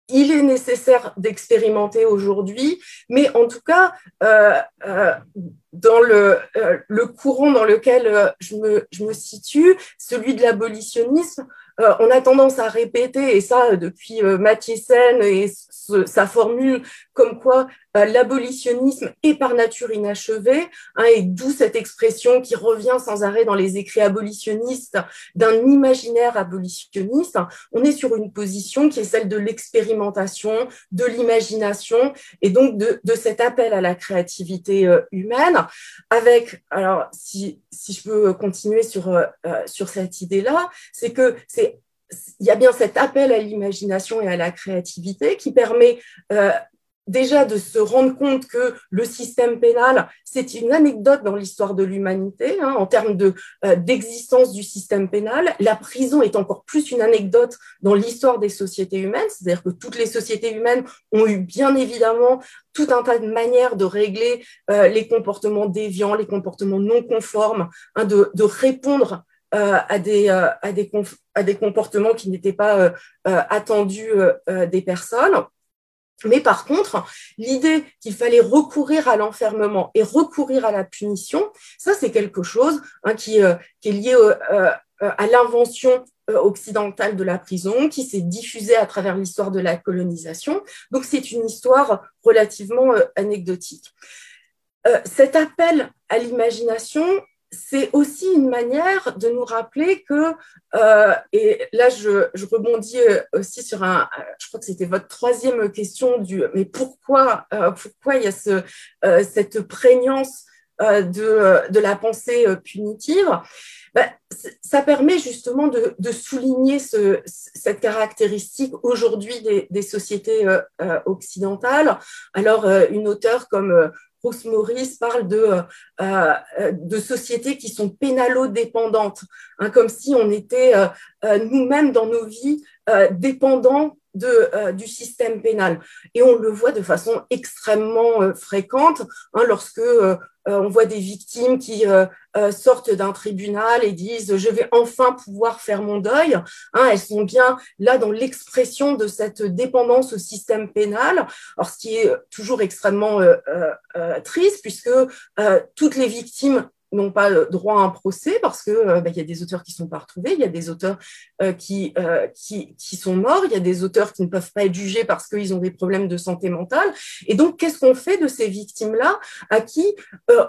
il est nécessaire d'expérimenter aujourd'hui, mais en tout cas, euh, euh, dans le, euh, courant dans lequel je, me, situe, celui de l'abolitionnisme, on a tendance à répéter, et ça depuis Mathiesen et sa formule comme quoi l'abolitionnisme est par nature inachevé, hein, et d'où cette expression qui revient sans arrêt dans les écrits abolitionnistes d'un imaginaire abolitionniste. On est sur une position qui est celle de l'expérimentation, de l'imagination, et donc de, de, cet appel à la créativité humaine, avec, alors si, si je peux continuer sur, sur cette idée-là, c'est que c'est il y a bien cet appel à l'imagination et à la créativité qui permet euh, déjà de se rendre compte que le système pénal, c'est une anecdote dans l'histoire de l'humanité hein, en termes euh, d'existence du système pénal. La prison est encore plus une anecdote dans l'histoire des sociétés humaines, c'est-à-dire que toutes les sociétés humaines ont eu bien évidemment tout un tas de manières de régler euh, les comportements déviants, les comportements non conformes, hein, de, répondre à, des, à, des à des comportements qui n'étaient pas euh, attendus des personnes. Mais par contre, l'idée qu'il fallait recourir à l'enfermement et recourir à la punition, ça c'est quelque chose hein, qui, est lié à l'invention occidentale de la prison, qui s'est diffusée à travers l'histoire de la colonisation. Donc c'est une histoire relativement anecdotique. cet appel à l'imagination, c'est aussi une manière de nous rappeler que, euh, et là je, rebondis euh, aussi sur un, je crois que c'était votre troisième question du, mais pourquoi, euh, pourquoi il y a ce, cette prégnance de, de, la pensée punitive? Ben, ça permet justement de, de souligner ce, cette caractéristique aujourd'hui des, des, sociétés occidentales. Alors, une auteure comme Bruce Morris parle de, euh, euh, de sociétés qui sont pénalo-dépendantes, hein, comme si on était euh, nous-mêmes dans nos vies dépendants de, du système pénal. Et on le voit de façon extrêmement fréquente hein, lorsque euh, on voit des victimes qui euh, euh, sortent d'un tribunal et disent je vais enfin pouvoir faire mon deuil. Hein, elles sont bien là dans l'expression de cette dépendance au système pénal. Alors ce qui est toujours extrêmement triste puisque toutes les victimes n'ont pas droit à un procès parce que euh, il y a des auteurs qui sont pas retrouvés, il y a des auteurs euh, qui, euh, qui, qui sont morts, il y a des auteurs qui ne peuvent pas être jugés parce qu'ils ont des problèmes de santé mentale. Et donc, qu'est-ce qu'on fait de ces victimes-là à qui,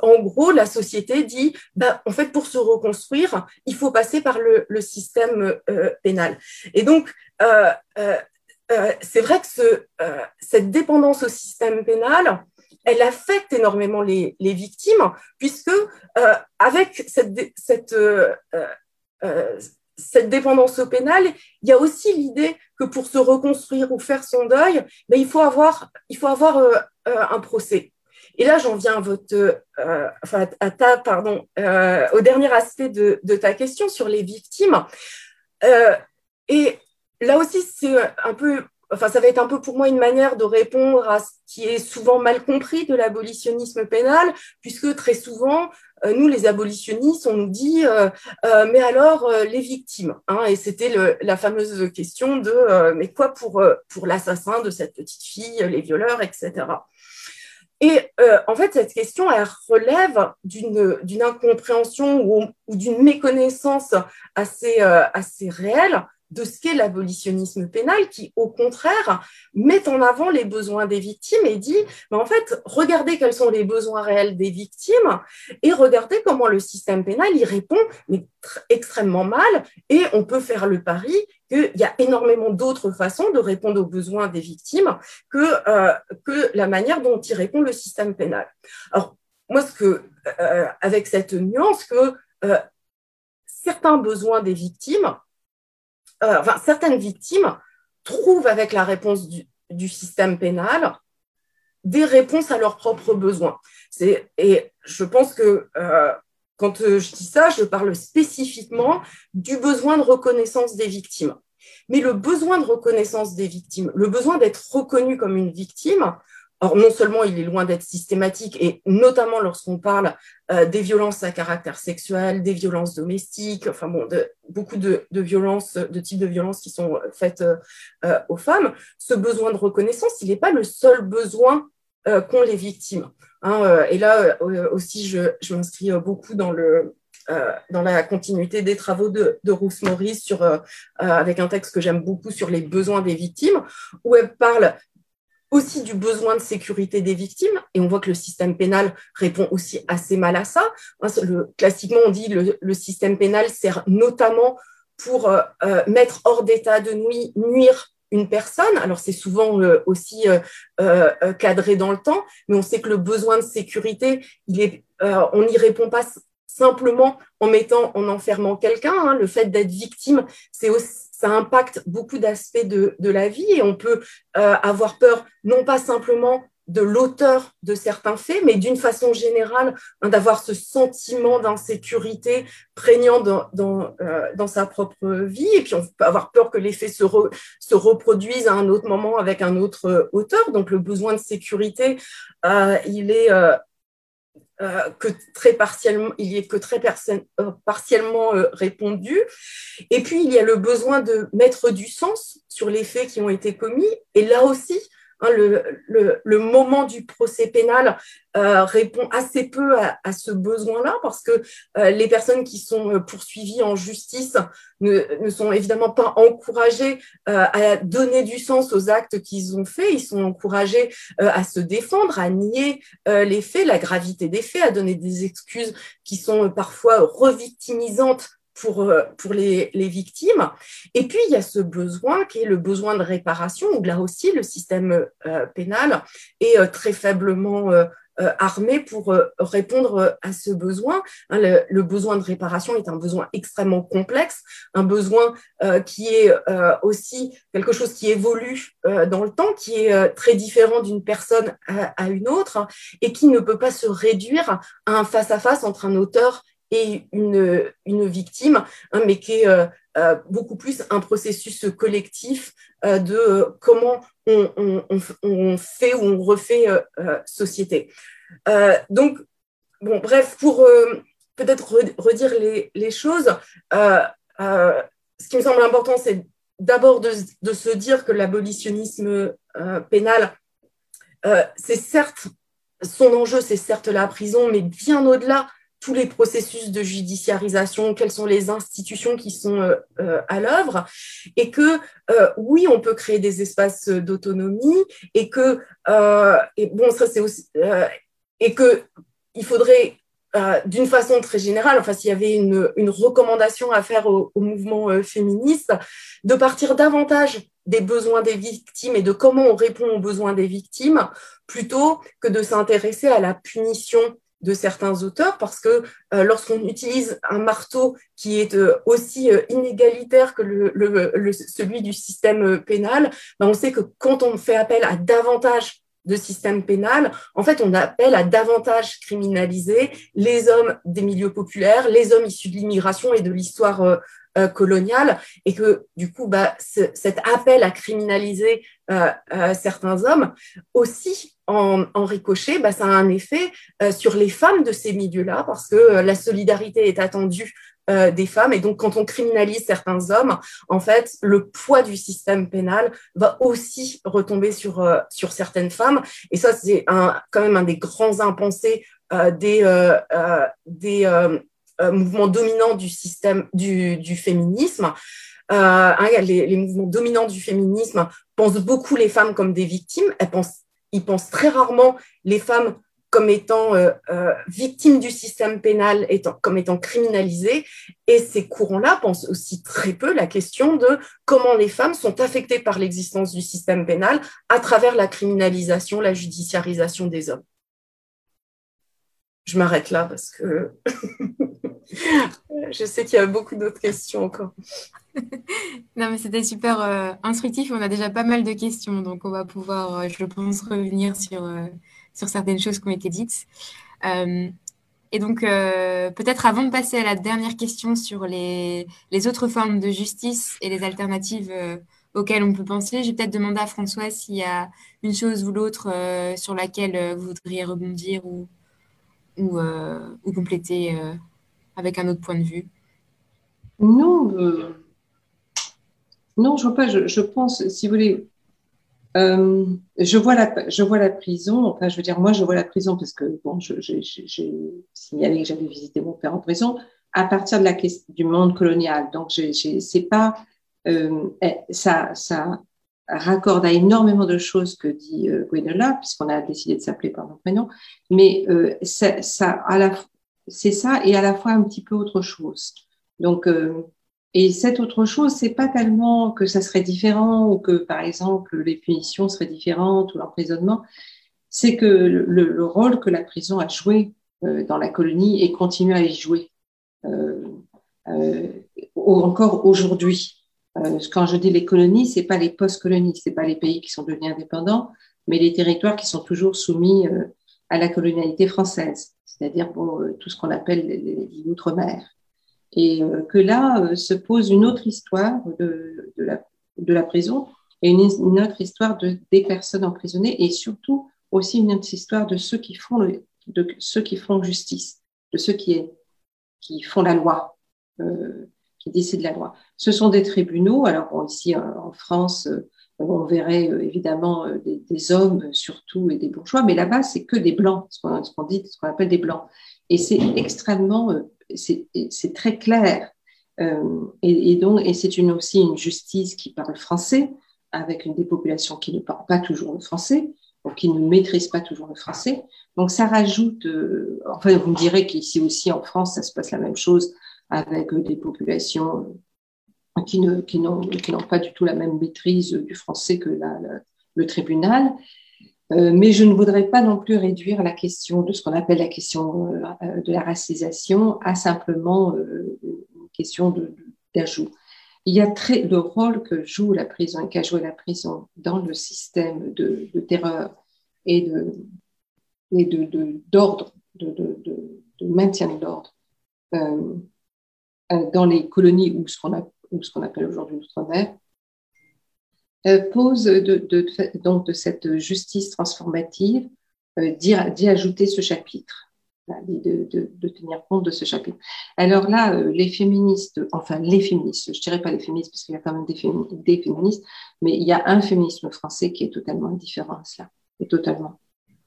en gros, la société dit, bah, en fait, pour se reconstruire, il faut passer par le, système pénal. Et donc, c'est vrai que ce, cette dépendance au système pénal, elle affecte énormément les, victimes, puisque euh, avec cette, cette, euh, euh, cette dépendance au pénal, il y a aussi l'idée que pour se reconstruire ou faire son deuil, ben, il faut avoir, il faut avoir un procès. Et là, j'en viens à votre, enfin, à ta, pardon, au dernier aspect de, ta question sur les victimes. et là aussi, c'est un peu enfin, ça va être un peu pour moi une manière de répondre à ce qui est souvent mal compris de l'abolitionnisme pénal, puisque très souvent, euh, nous, les abolitionnistes, on nous dit, euh, euh, mais alors les victimes hein, Et c'était la fameuse question de, mais quoi pour, pour l'assassin de cette petite fille, les violeurs, etc. Et en fait, cette question, elle relève d'une incompréhension ou, ou d'une méconnaissance assez, assez réelle de ce qu'est l'abolitionnisme pénal qui, au contraire, met en avant les besoins des victimes et dit, mais en fait, regardez quels sont les besoins réels des victimes et regardez comment le système pénal y répond, mais extrêmement mal. Et on peut faire le pari qu'il y a énormément d'autres façons de répondre aux besoins des victimes que, euh, que la manière dont y répond le système pénal. Alors, moi, ce que, euh, avec cette nuance que euh, certains besoins des victimes euh, enfin, certaines victimes trouvent avec la réponse du, système pénal des réponses à leurs propres besoins. Et je pense que euh, quand euh, je dis ça, je parle spécifiquement du besoin de reconnaissance des victimes. Mais le besoin de reconnaissance des victimes, le besoin d'être reconnu comme une victime, Non seulement il est loin d'être systématique, et notamment lorsqu'on parle euh, des violences à caractère sexuel, des violences domestiques, enfin bon, de, beaucoup de, violences, de types de violences qui sont faites euh, aux femmes, ce besoin de reconnaissance, il n'est pas le seul besoin euh, qu'ont les victimes. Hein, et là aussi, je, m'inscris beaucoup dans la continuité des travaux de, de Ruth Maurice avec un texte que j'aime beaucoup sur les besoins des victimes, où elle parle aussi du besoin de sécurité des victimes, et on voit que le système pénal répond aussi assez mal à ça. Hein, le, classiquement, on dit que le, système pénal sert notamment pour euh, euh, mettre hors d'état de nuit, nuire une personne. Alors c'est souvent euh, aussi cadré dans le temps, mais on sait que le besoin de sécurité, on n'y répond pas simplement en mettant, en enfermant quelqu'un. Hein. Le fait d'être victime, c'est aussi ça impacte beaucoup d'aspects de, la vie et on peut euh, avoir peur non pas simplement de l'auteur de certains faits, mais d'une façon générale, hein, d'avoir ce sentiment d'insécurité prégnant euh, dans, sa propre vie. Et puis, on peut avoir peur que les faits se, se reproduisent à un autre moment avec un autre euh, auteur. Donc, le besoin de sécurité, il est euh, que très partiellement, il y est que très euh, partiellement euh, répondu. Et puis, il y a le besoin de mettre du sens sur les faits qui ont été commis. Et là aussi, Hein, le, moment du procès pénal euh, répond assez peu à, ce besoin-là parce que euh, les personnes qui sont euh, poursuivies en justice ne, sont évidemment pas encouragées à donner du sens aux actes qu'ils ont faits. Ils sont encouragés à se défendre, à nier les faits, la gravité des faits, à donner des excuses qui sont parfois revictimisantes pour, euh, pour les, les, victimes. Et puis, il y a ce besoin qui est le besoin de réparation, où là aussi, le système euh, pénal est euh, très faiblement armé pour répondre à ce besoin. Hein, le, besoin de réparation est un besoin extrêmement complexe, un besoin qui est aussi quelque chose qui évolue dans le temps, qui est très différent d'une personne à, à, une autre, et qui ne peut pas se réduire à un face-à-face -face entre un auteur une, une victime, hein, mais qui est euh, euh, beaucoup plus un processus collectif euh, de comment on, fait ou on refait société. donc, bon, bref, pour peut-être redire les, les choses, ce qui me semble important, c'est d'abord de, de, se dire que l'abolitionnisme pénal, c'est certes, son enjeu, c'est certes la prison, mais bien au-delà, tous les processus de judiciarisation, quelles sont les institutions qui sont euh, euh, à l'œuvre, et que euh, oui, on peut créer des espaces d'autonomie, et que bon, ça c'est aussi et que il faudrait d'une façon très générale, enfin s'il y avait une, recommandation à faire au mouvement féministe, de partir davantage des besoins des victimes et de comment on répond aux besoins des victimes, plutôt que de s'intéresser à la punition de certains auteurs parce que euh, lorsqu'on utilise un marteau qui est euh, aussi euh, inégalitaire que le, celui du système pénal, ben on sait que quand on fait appel à davantage de système pénal, en fait, on appelle à davantage criminaliser les hommes des milieux populaires, les hommes issus de l'immigration et de l'histoire coloniale, et que du coup, bah, cet appel à criminaliser certains hommes aussi en, ricochet, bah, ça a un effet euh, sur les femmes de ces milieux-là, parce que euh, la solidarité est attendue euh, des femmes. Et donc, quand on criminalise certains hommes, en fait, le poids du système pénal va aussi retomber sur, sur certaines femmes. Et ça, c'est quand même un des grands impensés des, des mouvements dominants du système du, du féminisme. Hein, les, les mouvements dominants du féminisme pensent beaucoup les femmes comme des victimes. Elles pensent ils pensent très rarement les femmes comme étant euh, euh, victimes du système pénal, étant, comme étant criminalisées. Et ces courants-là pensent aussi très peu la question de comment les femmes sont affectées par l'existence du système pénal à travers la criminalisation, la judiciarisation des hommes. Je m'arrête là parce que <laughs> je sais qu'il y a beaucoup d'autres questions encore. <laughs> non, mais c'était super euh, instructif. On a déjà pas mal de questions, donc on va pouvoir, euh, je pense, revenir sur, euh, sur certaines choses qui ont été dites. et donc, peut-être avant de passer à la dernière question sur les, les, autres formes de justice et les alternatives auxquelles on peut penser, je vais peut-être demander à François s'il y a une chose ou l'autre sur laquelle vous voudriez rebondir ou, ou compléter avec un autre point de vue? Non, non, je vois pas. Je, pense, si vous voulez, euh, je vois la, je vois la prison. Enfin, je veux dire, moi, je vois la prison parce que bon, j'ai signalé que j'avais visité mon père en prison. à partir de la question du monde colonial. Donc, c'est pas euh, eh, ça, ça raccorde à énormément de choses que dit euh, puisqu'on a décidé de s'appeler par notre prénom, mais euh, ça, ça, à la, c'est ça et à la fois un petit peu autre chose. Donc, euh, et cette autre chose, c'est pas tellement que ça serait différent ou que, par exemple, les punitions seraient différentes ou l'emprisonnement, c'est que le, le, rôle que la prison a joué euh, dans la colonie et continue à y jouer euh, euh, encore aujourd'hui. Euh, quand je dis les colonies, c'est pas les post-colonies, c'est pas les pays qui sont devenus indépendants, mais les territoires qui sont toujours soumis à la colonialité française, c'est-à-dire bon, tout ce qu'on appelle les, outre-mer. Et que là se pose une autre histoire de, la, prison et une, autre histoire de, des personnes emprisonnées et surtout aussi une autre histoire de ceux qui font, ceux qui font justice, de ceux qui, qui font la loi, euh, qui décident la loi. Ce sont des tribunaux. Alors ici en France, euh, on verrait euh, évidemment euh, des, des, hommes surtout et des bourgeois, mais là-bas c'est que des blancs, ce qu'on dit, ce qu'on appelle des blancs. Et c'est extrêmement, c'est très clair. Euh, et, et, donc, et c'est une, aussi une justice qui parle français, avec une des populations qui ne parle pas toujours le français, donc qui ne maîtrise pas toujours le français. Donc ça rajoute, euh, enfin vous me direz qu'ici aussi en France, ça se passe la même chose avec euh, des populations euh, qui n'ont pas du tout la même maîtrise du français que le tribunal. Euh, mais je ne voudrais pas non plus réduire la question de ce qu'on appelle la question euh, de la racisation à simplement euh, une question d'ajout. Il y a très le rôle que joue la prison et qu'a joué la prison dans le système de, terreur et de et d'ordre, de, de, de, maintien de l'ordre dans les colonies ou ce qu'on qu'on appelle aujourd'hui l'outre-mer, euh, pose de, donc de cette justice transformative euh, d'y ajouter ce chapitre, de, tenir compte de ce chapitre. Alors là, euh, les féministes, enfin les féministes, je dirais pas les féministes parce qu'il y a quand même des, féministes, mais il y a un féminisme français qui est totalement indifférent à cela, et totalement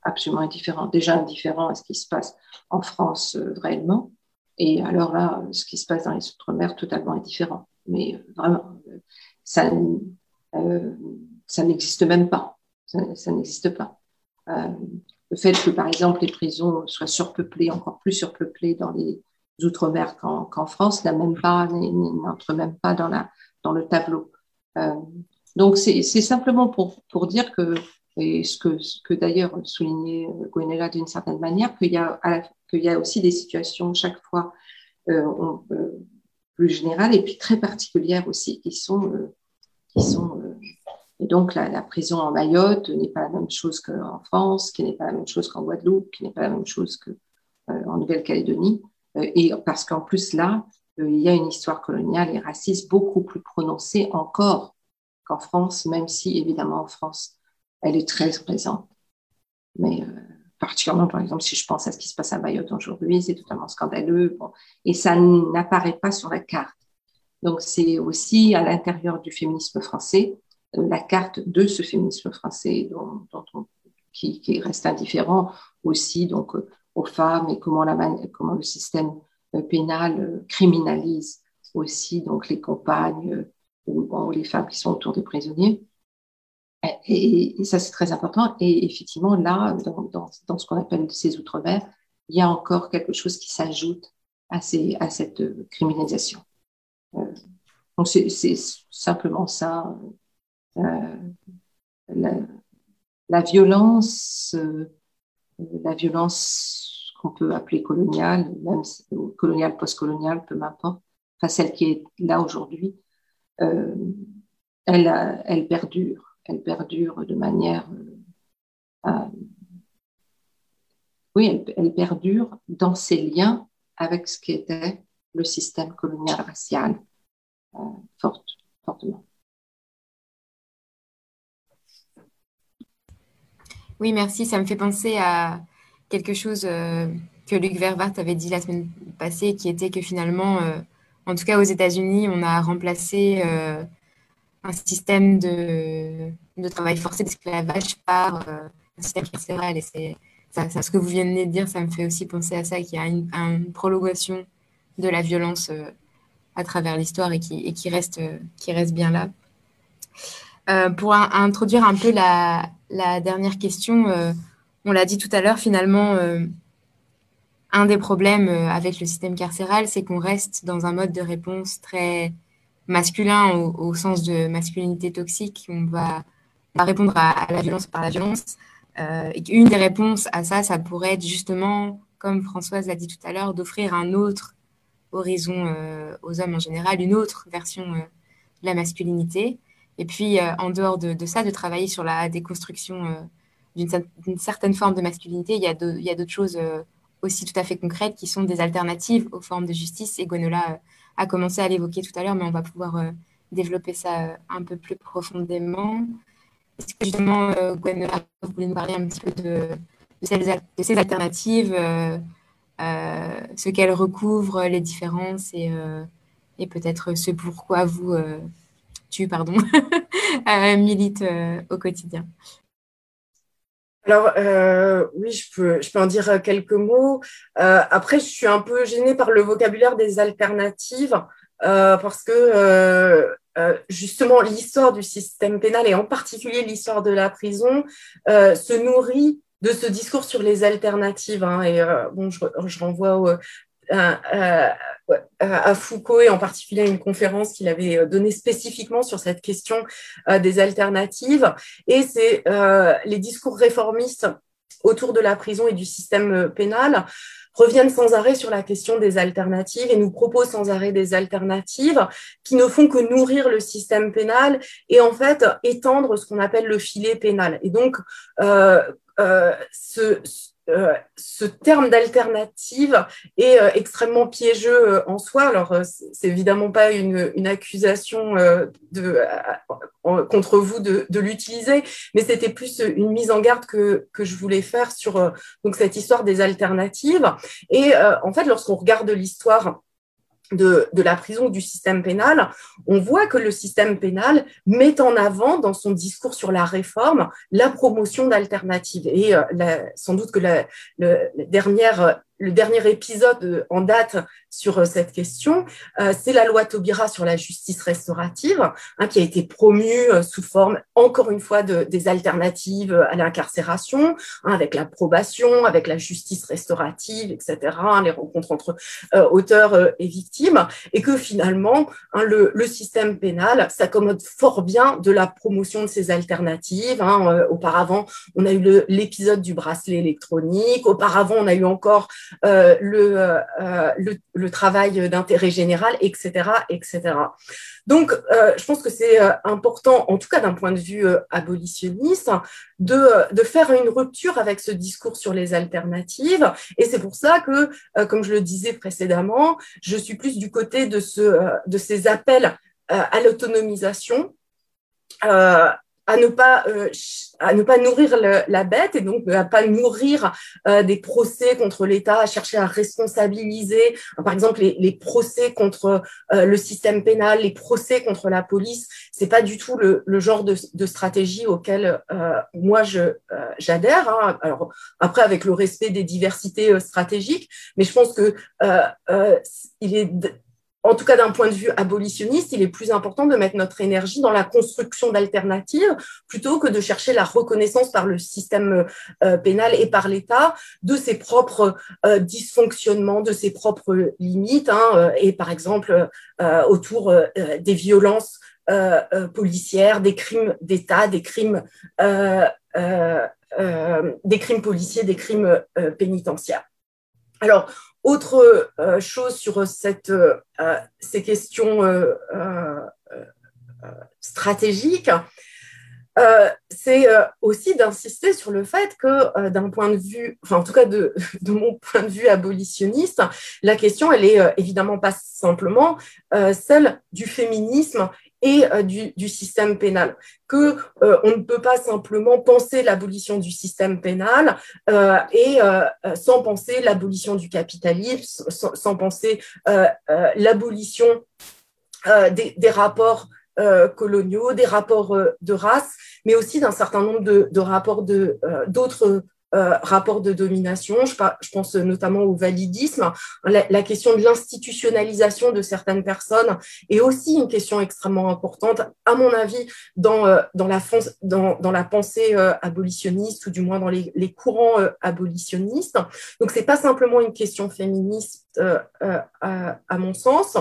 absolument indifférent, déjà indifférent à ce qui se passe en France réellement, et alors là, ce qui se passe dans les Outre-mer, totalement indifférent. Mais euh, vraiment, ça, euh, ça n'existe même pas. Ça, n'existe pas. Euh, le fait que, par exemple, les prisons soient surpeuplées, encore plus surpeuplées dans les Outre-mer qu'en, France, n'entre même pas dans, le tableau. Donc, c'est, simplement pour, dire que et ce que, que d'ailleurs soulignait Gwenella d'une certaine manière, qu'il y, a, y a aussi des situations chaque fois on, plus générales et puis très particulières aussi qui sont, euh, qui sont euh, et donc la, prison en Mayotte n'est pas la même chose qu'en France, qui n'est pas la même chose qu'en Guadeloupe, qui n'est pas la même chose qu'en euh, Nouvelle-Calédonie, et parce qu'en plus là, il y a une histoire coloniale et raciste beaucoup plus prononcée encore qu'en France, même si évidemment en France elle est très présente. Mais particulièrement, par exemple, si je pense à ce qui se passe à Mayotte aujourd'hui, c'est totalement scandaleux. Bon, et ça n'apparaît pas sur la carte. Donc, c'est aussi à l'intérieur du féminisme français, euh, la carte de ce féminisme français dont, on, qui, qui, reste indifférent aussi donc euh, aux femmes et comment, la, comment le système euh, pénal criminalise aussi donc les compagnes ou les femmes qui sont autour des prisonniers. Et, ça, c'est très important. Et effectivement, là, dans, ce qu'on appelle ces outre-mer, il y a encore quelque chose qui s'ajoute à, à cette criminalisation. Euh, donc, c'est simplement ça. Euh, la, violence, euh, la violence qu'on peut appeler coloniale, même coloniale, postcoloniale, peu m'importe, enfin celle qui est là aujourd'hui, euh, elle, elle perdure elle perdure de manière... Euh, oui, elle, perdure dans ses liens avec ce qui était le système colonial racial, euh, forte, fortement. Oui, merci. Ça me fait penser à quelque chose euh, que Luc Vervart avait dit la semaine passée, qui était que finalement, en tout cas aux États-Unis, on a remplacé un système de, de travail forcé d'esclavage par euh, un système carcéral. Et c'est ce que vous venez de dire, ça me fait aussi penser à ça, qu'il y a une, prolongation de la violence à travers l'histoire et, qui, qui, reste, qui reste bien là. pour introduire un peu la dernière question, on l'a dit tout à l'heure, finalement, un des problèmes avec le système carcéral, c'est qu'on reste dans un mode de réponse très masculin au, sens de masculinité toxique. On va, répondre à, la violence par la violence. Euh, une des réponses à ça, ça pourrait être justement, comme Françoise l'a dit tout à l'heure, d'offrir un autre horizon euh, aux hommes en général, une autre version euh, de la masculinité. Et puis, en dehors de, ça, de travailler sur la déconstruction d'une certaine forme de masculinité, il y a d'autres choses aussi tout à fait concrètes qui sont des alternatives aux formes de justice. Et Gwenola a commencé à l'évoquer tout à l'heure, mais on va pouvoir euh, développer ça euh, un peu plus profondément. Est-ce que justement, euh, Gwen, vous voulez nous parler un petit peu de, ces, alternatives, ce qu'elles recouvrent, les différences et, et peut-être ce pourquoi vous, tu, pardon, <laughs> milite au quotidien? Alors oui, je peux, je peux en dire quelques mots. après, je suis un peu gênée par le vocabulaire des alternatives parce que justement l'histoire du système pénal et en particulier l'histoire de la prison se nourrit de ce discours sur les alternatives. Hein, et bon, je, je renvoie au, à Foucault et en particulier à une conférence qu'il avait donnée spécifiquement sur cette question euh, des alternatives. Et c'est euh, les discours réformistes autour de la prison et du système euh, pénal reviennent sans arrêt sur la question des alternatives et nous proposent sans arrêt des alternatives qui ne font que nourrir le système pénal et en fait étendre ce qu'on appelle le filet pénal. Et donc, euh, euh, ce, euh, ce terme d'alternative est euh, extrêmement piégeux euh, en soi. Alors, c'est évidemment pas une, une accusation de, contre vous de, de l'utiliser, mais c'était plus une mise en garde que, que je voulais faire sur donc cette histoire des alternatives. Et en fait, lorsqu'on regarde l'histoire de, la prison du système pénal, on voit que le système pénal met en avant dans son discours sur la réforme la promotion d'alternatives. Et euh, sans doute que la, la dernière le dernier épisode euh, en date sur euh, cette question, euh, c'est la loi Taubira sur la justice restaurative, hein, qui a été promue sous forme, encore une fois, de, des alternatives à l'incarcération, hein, avec la probation, avec la justice restaurative, etc., hein, les rencontres entre auteurs et victimes, et que finalement, le, le, système pénal s'accommode fort bien de la promotion de ces alternatives. auparavant, on a eu l'épisode du bracelet électronique, auparavant, on a eu encore euh, euh, euh, le, le, travail d'intérêt général, etc., etc. Donc, je pense que c'est important, en tout cas d'un point de vue abolitionniste, de, de, faire une rupture avec ce discours sur les alternatives. Et c'est pour ça que, comme je le disais précédemment, je suis plus du côté de, ce, de ces appels à l'autonomisation à ne pas euh, à ne pas nourrir la bête et donc à pas nourrir euh, des procès contre l'État, à chercher à responsabiliser, par exemple les, les procès contre euh, le système pénal, les procès contre la police, c'est pas du tout le, le genre de, de, stratégie auquel moi je j'adhère. Hein. Alors après avec le respect des diversités stratégiques, mais je pense que il est en tout cas d'un point de vue abolitionniste, il est plus important de mettre notre énergie dans la construction d'alternatives plutôt que de chercher la reconnaissance par le système euh, pénal et par l'État de ses propres euh, dysfonctionnements, de ses propres limites, hein, euh, et par exemple autour des violences policières, des crimes d'État, des crimes des crimes policiers, des crimes pénitentiaires. Alors, autre euh, chose sur cette, euh, ces questions euh, stratégiques, c'est aussi d'insister sur le fait que d'un point de vue, enfin en tout cas de, <laughs> de, mon point de vue abolitionniste, la question, elle est évidemment pas simplement celle du féminisme et euh, du, système pénal, que euh, on ne peut pas simplement penser l'abolition du système pénal euh, et euh, sans penser l'abolition du capitalisme, sans, penser l'abolition des, des, rapports coloniaux, des rapports de race, mais aussi d'un certain nombre de, de rapports de d'autres rapports de domination. Je, pense notamment au validisme. La, question de l'institutionnalisation de certaines personnes est aussi une question extrêmement importante, à mon avis, dans, dans, la, dans, dans la pensée abolitionniste ou du moins dans les, les courants abolitionnistes. Donc, ce n'est pas simplement une question féministe à, à mon sens.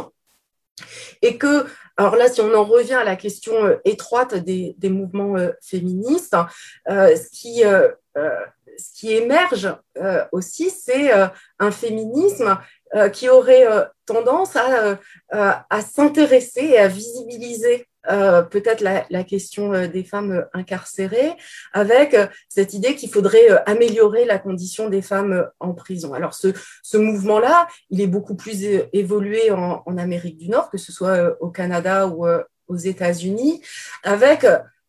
Et que, alors là, si on en revient à la question euh, étroite des, mouvements euh, féministes, euh, ce, qui, ce qui émerge aussi, c'est un féminisme qui aurait tendance à, s'intéresser et à visibiliser euh, peut-être la, question euh, des femmes incarcérées, avec euh, cette idée qu'il faudrait améliorer la condition des femmes en prison. Alors ce, ce mouvement-là, il est beaucoup plus évolué en, en, Amérique du Nord, que ce soit au Canada ou aux États-Unis, avec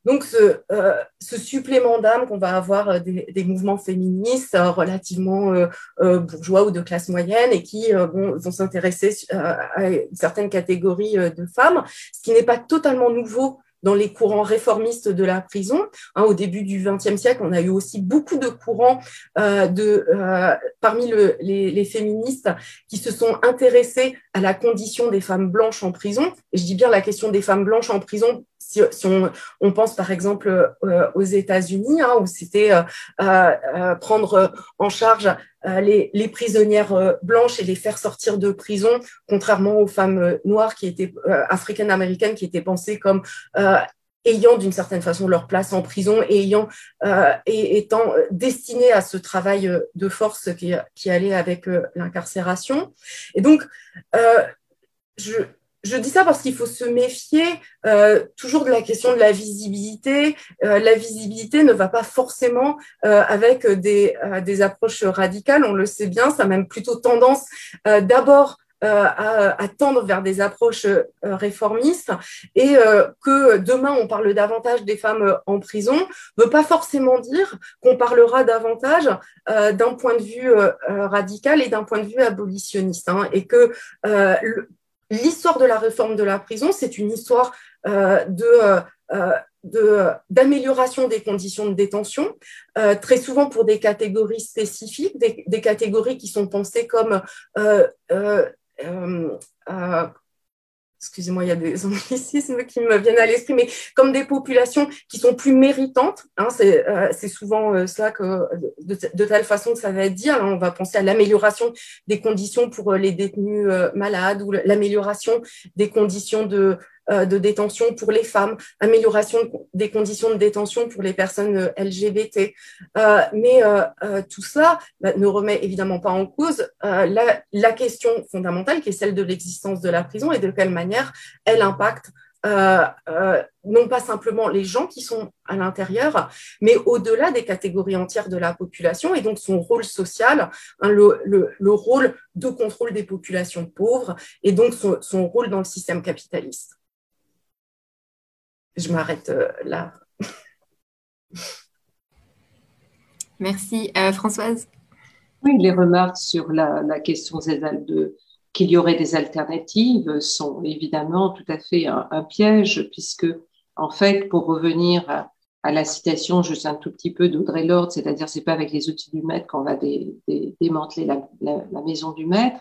donc, euh, ce, supplément d'âme qu'on va avoir euh, des, mouvements féministes euh, relativement bourgeois ou de classe moyenne et qui vont, s'intéresser à une certaine catégorie de femmes, ce qui n'est pas totalement nouveau dans les courants réformistes de la prison. Hein, au début du XXe siècle, on a eu aussi beaucoup de courants de, parmi les, féministes qui se sont intéressés à la condition des femmes blanches en prison. Et je dis bien la question des femmes blanches en prison si, on, pense par exemple euh, aux États-Unis, hein, où c'était euh, euh, prendre en charge les, prisonnières blanches et les faire sortir de prison, contrairement aux femmes noires qui étaient africaines-américaines, qui étaient pensées comme ayant d'une certaine façon leur place en prison et ayant et étant destinées à ce travail de force qui, qui allait avec l'incarcération. Et donc, je, je dis ça parce qu'il faut se méfier euh, toujours de la question de la visibilité. Euh, la visibilité ne va pas forcément euh, avec des, des, approches radicales, on le sait bien, ça a même plutôt tendance d'abord à, à, tendre vers des approches réformistes et que demain on parle davantage des femmes en prison ne veut pas forcément dire qu'on parlera davantage d'un point de vue radical et d'un point de vue abolitionniste hein, et que l'histoire de la réforme de la prison, c'est une histoire euh, de, euh, d'amélioration des conditions de détention, euh, très souvent pour des catégories spécifiques, des, catégories qui sont pensées comme excusez-moi, il y a des <laughs> anglicismes qui me viennent à l'esprit, mais comme des populations qui sont plus méritantes. Hein, c'est souvent ça que, de, telle façon que ça va être dit. on va penser à l'amélioration des conditions pour les détenus malades ou l'amélioration des conditions de euh, de détention pour les femmes, amélioration des conditions de détention pour les personnes euh, LGBT. Euh, mais tout ça bah, ne remet évidemment pas en cause la, question fondamentale qui est celle de l'existence de la prison et de quelle manière elle impacte non pas simplement les gens qui sont à l'intérieur, mais au-delà des catégories entières de la population et donc son rôle social, hein, le, rôle de contrôle des populations pauvres et donc son rôle dans le système capitaliste je m'arrête euh, là. <laughs> Merci. Euh, Françoise? Oui, les remarques sur la, question de qu'il y aurait des alternatives sont évidemment tout à fait un, piège, puisque, en fait, pour revenir à, la citation juste un tout petit peu d'Audrey Lorde, c'est-à-dire c'est pas avec les outils du maître qu'on va démanteler la, maison du maître,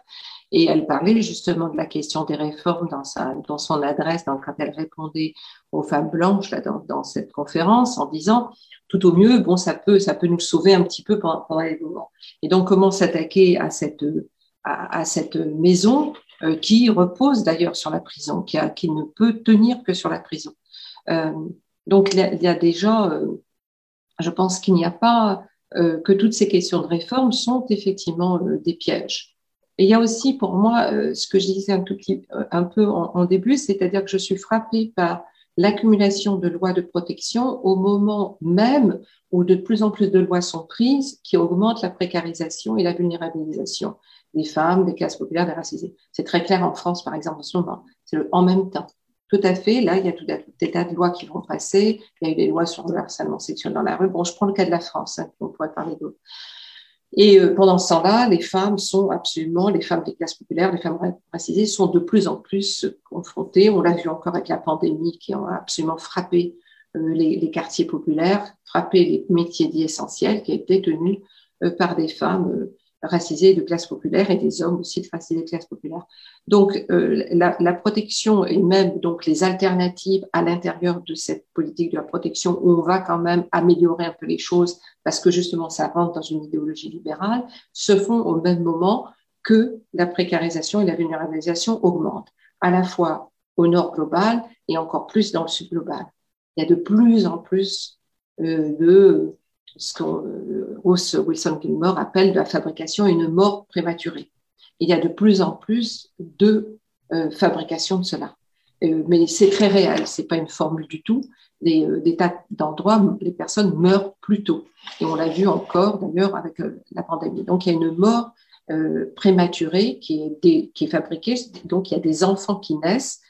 et elle parlait justement de la question des réformes dans, sa, dans son adresse, dans, quand elle répondait aux femmes blanches là, dans, cette conférence, en disant tout au mieux, bon, ça peut, ça peut nous sauver un petit peu pendant, pendant les moments. Et donc, comment s'attaquer à cette, à, à cette maison euh, qui repose d'ailleurs sur la prison, qui, qui ne peut tenir que sur la prison. Euh, donc, il y, a, déjà, euh, je pense qu'il n'y a pas euh, que toutes ces questions de réforme sont effectivement euh, des pièges. Et il y a aussi pour moi euh, ce que je disais un, tout petit, peu en, début, c'est-à-dire que je suis frappée par l'accumulation de lois de protection au moment même où de plus en plus de lois sont prises qui augmentent la précarisation et la vulnérabilisation des femmes, des classes populaires, des racisés. C'est très clair en France, par exemple, en ce moment. C'est en même temps. Tout à fait. Là, il y a tout des tas de lois qui vont passer. Il y a eu des lois sur le harcèlement sexuel dans la rue. Bon, je prends le cas de la France, hein, on pourrait parler d'autres. Et euh, pendant ce temps-là, les femmes sont absolument, les femmes des classes populaires, les femmes racisées sont de plus en plus confrontées. On l'a vu encore avec la pandémie qui a absolument frappé les, quartiers populaires, frapper les métiers dits essentiels qui étaient tenus par des femmes racisés de classe populaire et des hommes aussi de racisés de classe populaire. Donc euh, la, la, protection et même donc les alternatives à l'intérieur de cette politique de la protection où on va quand même améliorer un peu les choses parce que justement ça rentre dans une idéologie libérale se font au même moment que la précarisation et la vulnérabilisation augmentent à la fois au nord global et encore plus dans le sud global. Il y a de plus en plus euh, de ce que euh, Ross Wilson Gilmore appelle de la fabrication une mort prématurée. Il y a de plus en plus de euh, fabrication de cela. Euh, mais c'est très réel, c'est pas une formule du tout. Des, des tas d'endroits, les personnes meurent plus tôt. Et on l'a vu encore d'ailleurs avec la pandémie. Donc il y a une mort prématurée qui est, qui est fabriquée. Donc il y a des enfants qui naissent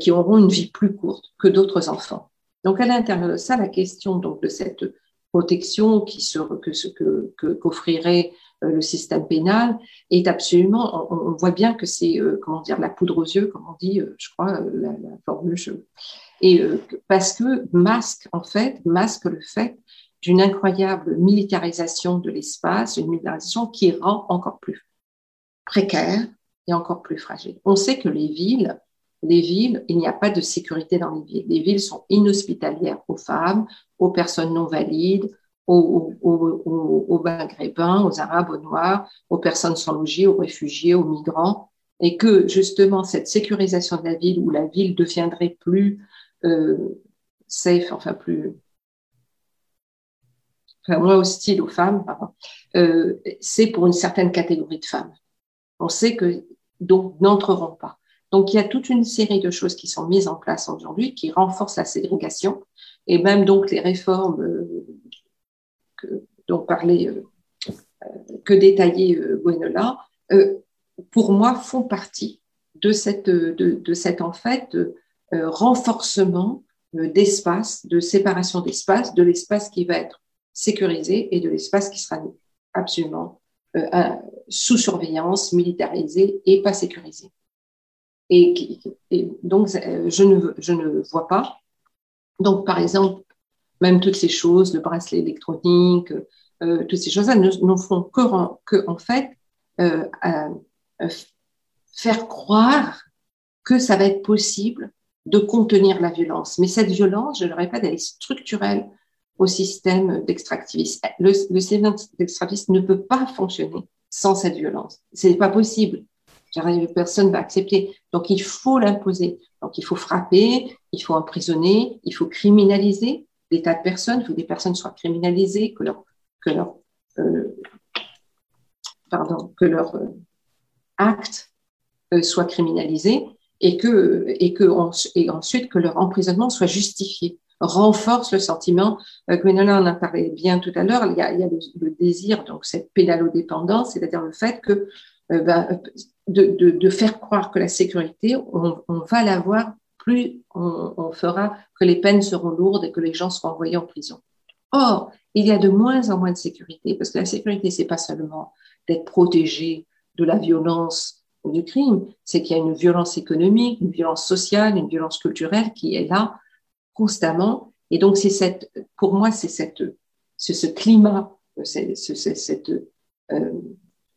qui auront une vie plus courte que d'autres enfants. Donc à l'intérieur de ça, la question donc de cette protection qui que ce que qu'offrirait euh, le système pénal est absolument on, voit bien que c'est euh, comment dire la poudre aux yeux comme on dit euh, je crois la, la formule et parce que masque en fait masque le fait d'une incroyable militarisation de l'espace une militarisation qui rend encore plus précaire et encore plus fragile. On sait que les villes les villes, il n'y a pas de sécurité dans les villes. Les villes sont inhospitalières aux femmes, aux personnes non valides, aux, aux, aux, aux arabes, aux noirs, aux personnes sans logis, aux réfugiés, aux migrants, et que justement cette sécurisation de la ville, où la ville deviendrait plus euh, safe, enfin plus enfin, moins hostile aux femmes, euh, c'est pour une certaine catégorie de femmes. On sait que donc n'entreront pas. Donc, il y a toute une série de choses qui sont mises en place aujourd'hui qui renforcent la ségrégation et même donc les réformes euh, que, dont parlait, euh, euh, que détaillait Gwenola, pour moi, font partie de cette, de, de cet en fait renforcement d'espace, de séparation d'espace, de l'espace qui va être sécurisé et de l'espace qui sera absolument sous surveillance, militarisé et pas sécurisé. Et, donc, je ne, je ne vois pas. Donc, par exemple, même toutes ces choses, le bracelet électronique, euh, toutes ces choses-là ne, font que, que, en fait, euh, euh, faire croire que ça va être possible de contenir la violence. Mais cette violence, je le répète, elle est structurelle au système d'extractivisme. Le, le système d'extractivisme ne peut pas fonctionner sans cette violence. Ce n'est pas possible personne ne va accepter. Donc, il faut l'imposer. Donc, il faut frapper, il faut emprisonner, il faut criminaliser des tas de personnes. Il faut que des personnes soient criminalisées, que leur, que leur, euh, pardon, que leur euh, acte euh, soit criminalisé et que, et que ensuite que leur emprisonnement soit justifié renforce le sentiment. Gwenola en a parlé bien tout à l'heure. Il y a, il y a le, le, désir, donc cette pédalodépendance, c'est-à-dire le fait que euh, ben, de, de, de, faire croire que la sécurité, on, on va l'avoir, plus on, on, fera que les peines seront lourdes et que les gens seront envoyés en prison. Or, il y a de moins en moins de sécurité, parce que la sécurité, c'est pas seulement d'être protégé de la violence ou du crime, c'est qu'il y a une violence économique, une violence sociale, une violence culturelle qui est là constamment. Et donc, c'est cette, pour moi, c'est cette, ce climat, c'est, cette, euh,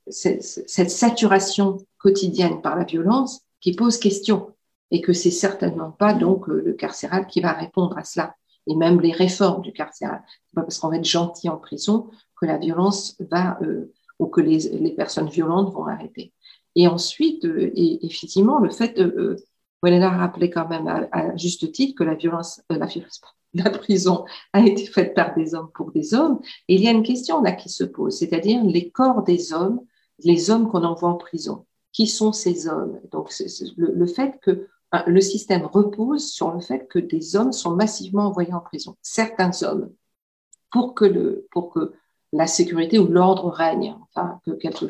cette saturation quotidienne par la violence qui pose question et que c'est certainement pas donc le carcéral qui va répondre à cela et même les réformes du carcéral. Pas parce qu'on va être gentil en prison que la violence va euh, ou que les, les, personnes violentes vont arrêter. Et ensuite, euh, et, effectivement, le fait, euh, a rappelé quand même à, juste titre que la violence, euh, la violence, <laughs> la prison a été faite par des hommes pour des hommes. Il y a une question là qui se pose, c'est-à-dire les corps des hommes les hommes qu'on envoie en prison. Qui sont ces hommes? Donc, le, fait que hein, le système repose sur le fait que des hommes sont massivement envoyés en prison, certains hommes, pour que, le, pour que la sécurité ou l'ordre règne, enfin, que quelque,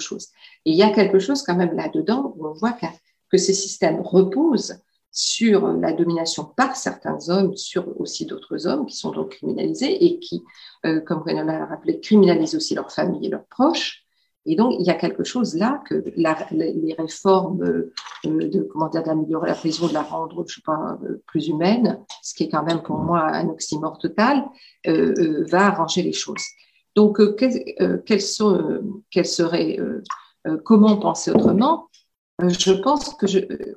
chose. Et il y a quelque chose quand même là-dedans où on voit que, que ces systèmes reposent sur la domination par certains hommes, sur aussi d'autres hommes qui sont donc criminalisés et qui, euh, comme Renan l'a rappelé, criminalisent aussi leurs familles et leurs proches, Et donc, il y a quelque chose là que les réformes euh, de, comment dire, d'améliorer la prison, de la rendre, je sais pas, euh, plus humaine, ce qui est quand même pour moi un oxymore total, euh, va arranger les choses. Donc, quels, sont, quels seraient, comment penser autrement? Je pense que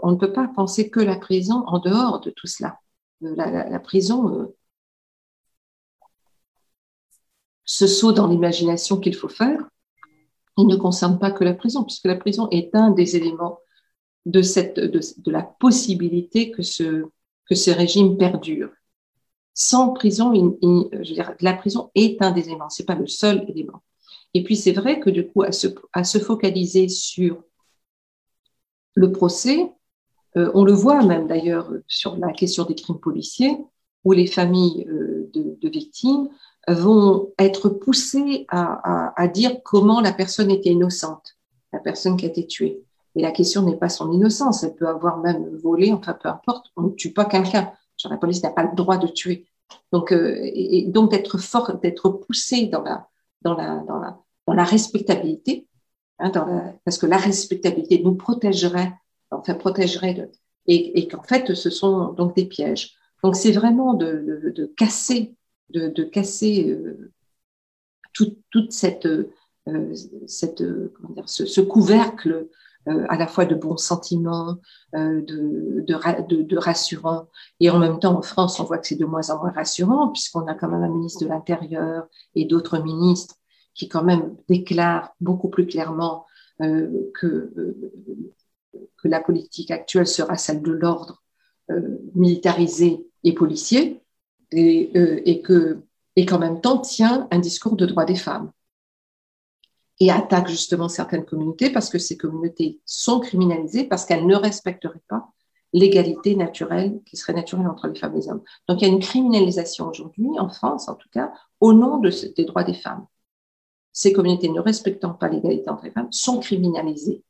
on ne peut pas penser que la prison en dehors de tout cela. La, la prison, ce saut dans l'imagination qu'il faut faire, il ne concerne pas que la prison, puisque la prison est un des éléments de, la possibilité que ce, que ce régime perdure. Sans prison, la prison est un des éléments, c'est pas le seul élément. Et puis c'est vrai que du coup, à se, focaliser sur le procès, euh, on le voit même d'ailleurs sur la question des crimes policiers, où les familles euh, de victimes vont être poussés à, à, dire comment la personne était innocente, la personne qui a été tuée. Et la question n'est pas son innocence, elle peut avoir même volé, enfin peu importe, on ne tue pas quelqu'un. La police n'a pas le droit de tuer. Donc, euh, et, donc d'être fort, d'être poussé dans la, dans la, dans la, dans la respectabilité, hein, parce que la respectabilité nous protégerait, enfin protégerait, et, et qu'en fait, ce sont donc des pièges. Donc, c'est vraiment de, de casser de, casser euh, toute cette, euh, cette comment dire, ce, couvercle euh, à la fois de bons sentiments, de, de, de, rassurants. Et en même temps, en France, on voit que c'est de moins en moins rassurant, puisqu'on a quand même un ministre de l'Intérieur et d'autres ministres qui quand même déclarent beaucoup plus clairement que, que la politique actuelle sera celle de l'ordre militarisé et policier et, euh, et que et qu'en même temps tient un discours de droit des femmes et attaque justement certaines communautés parce que ces communautés sont criminalisées parce qu'elles ne respecteraient pas l'égalité naturelle qui serait naturelle entre les femmes et les hommes. Donc il y a une criminalisation aujourd'hui, en France en tout cas, au nom de, des droits des femmes. Ces communautés ne respectant pas l'égalité entre les femmes sont criminalisées.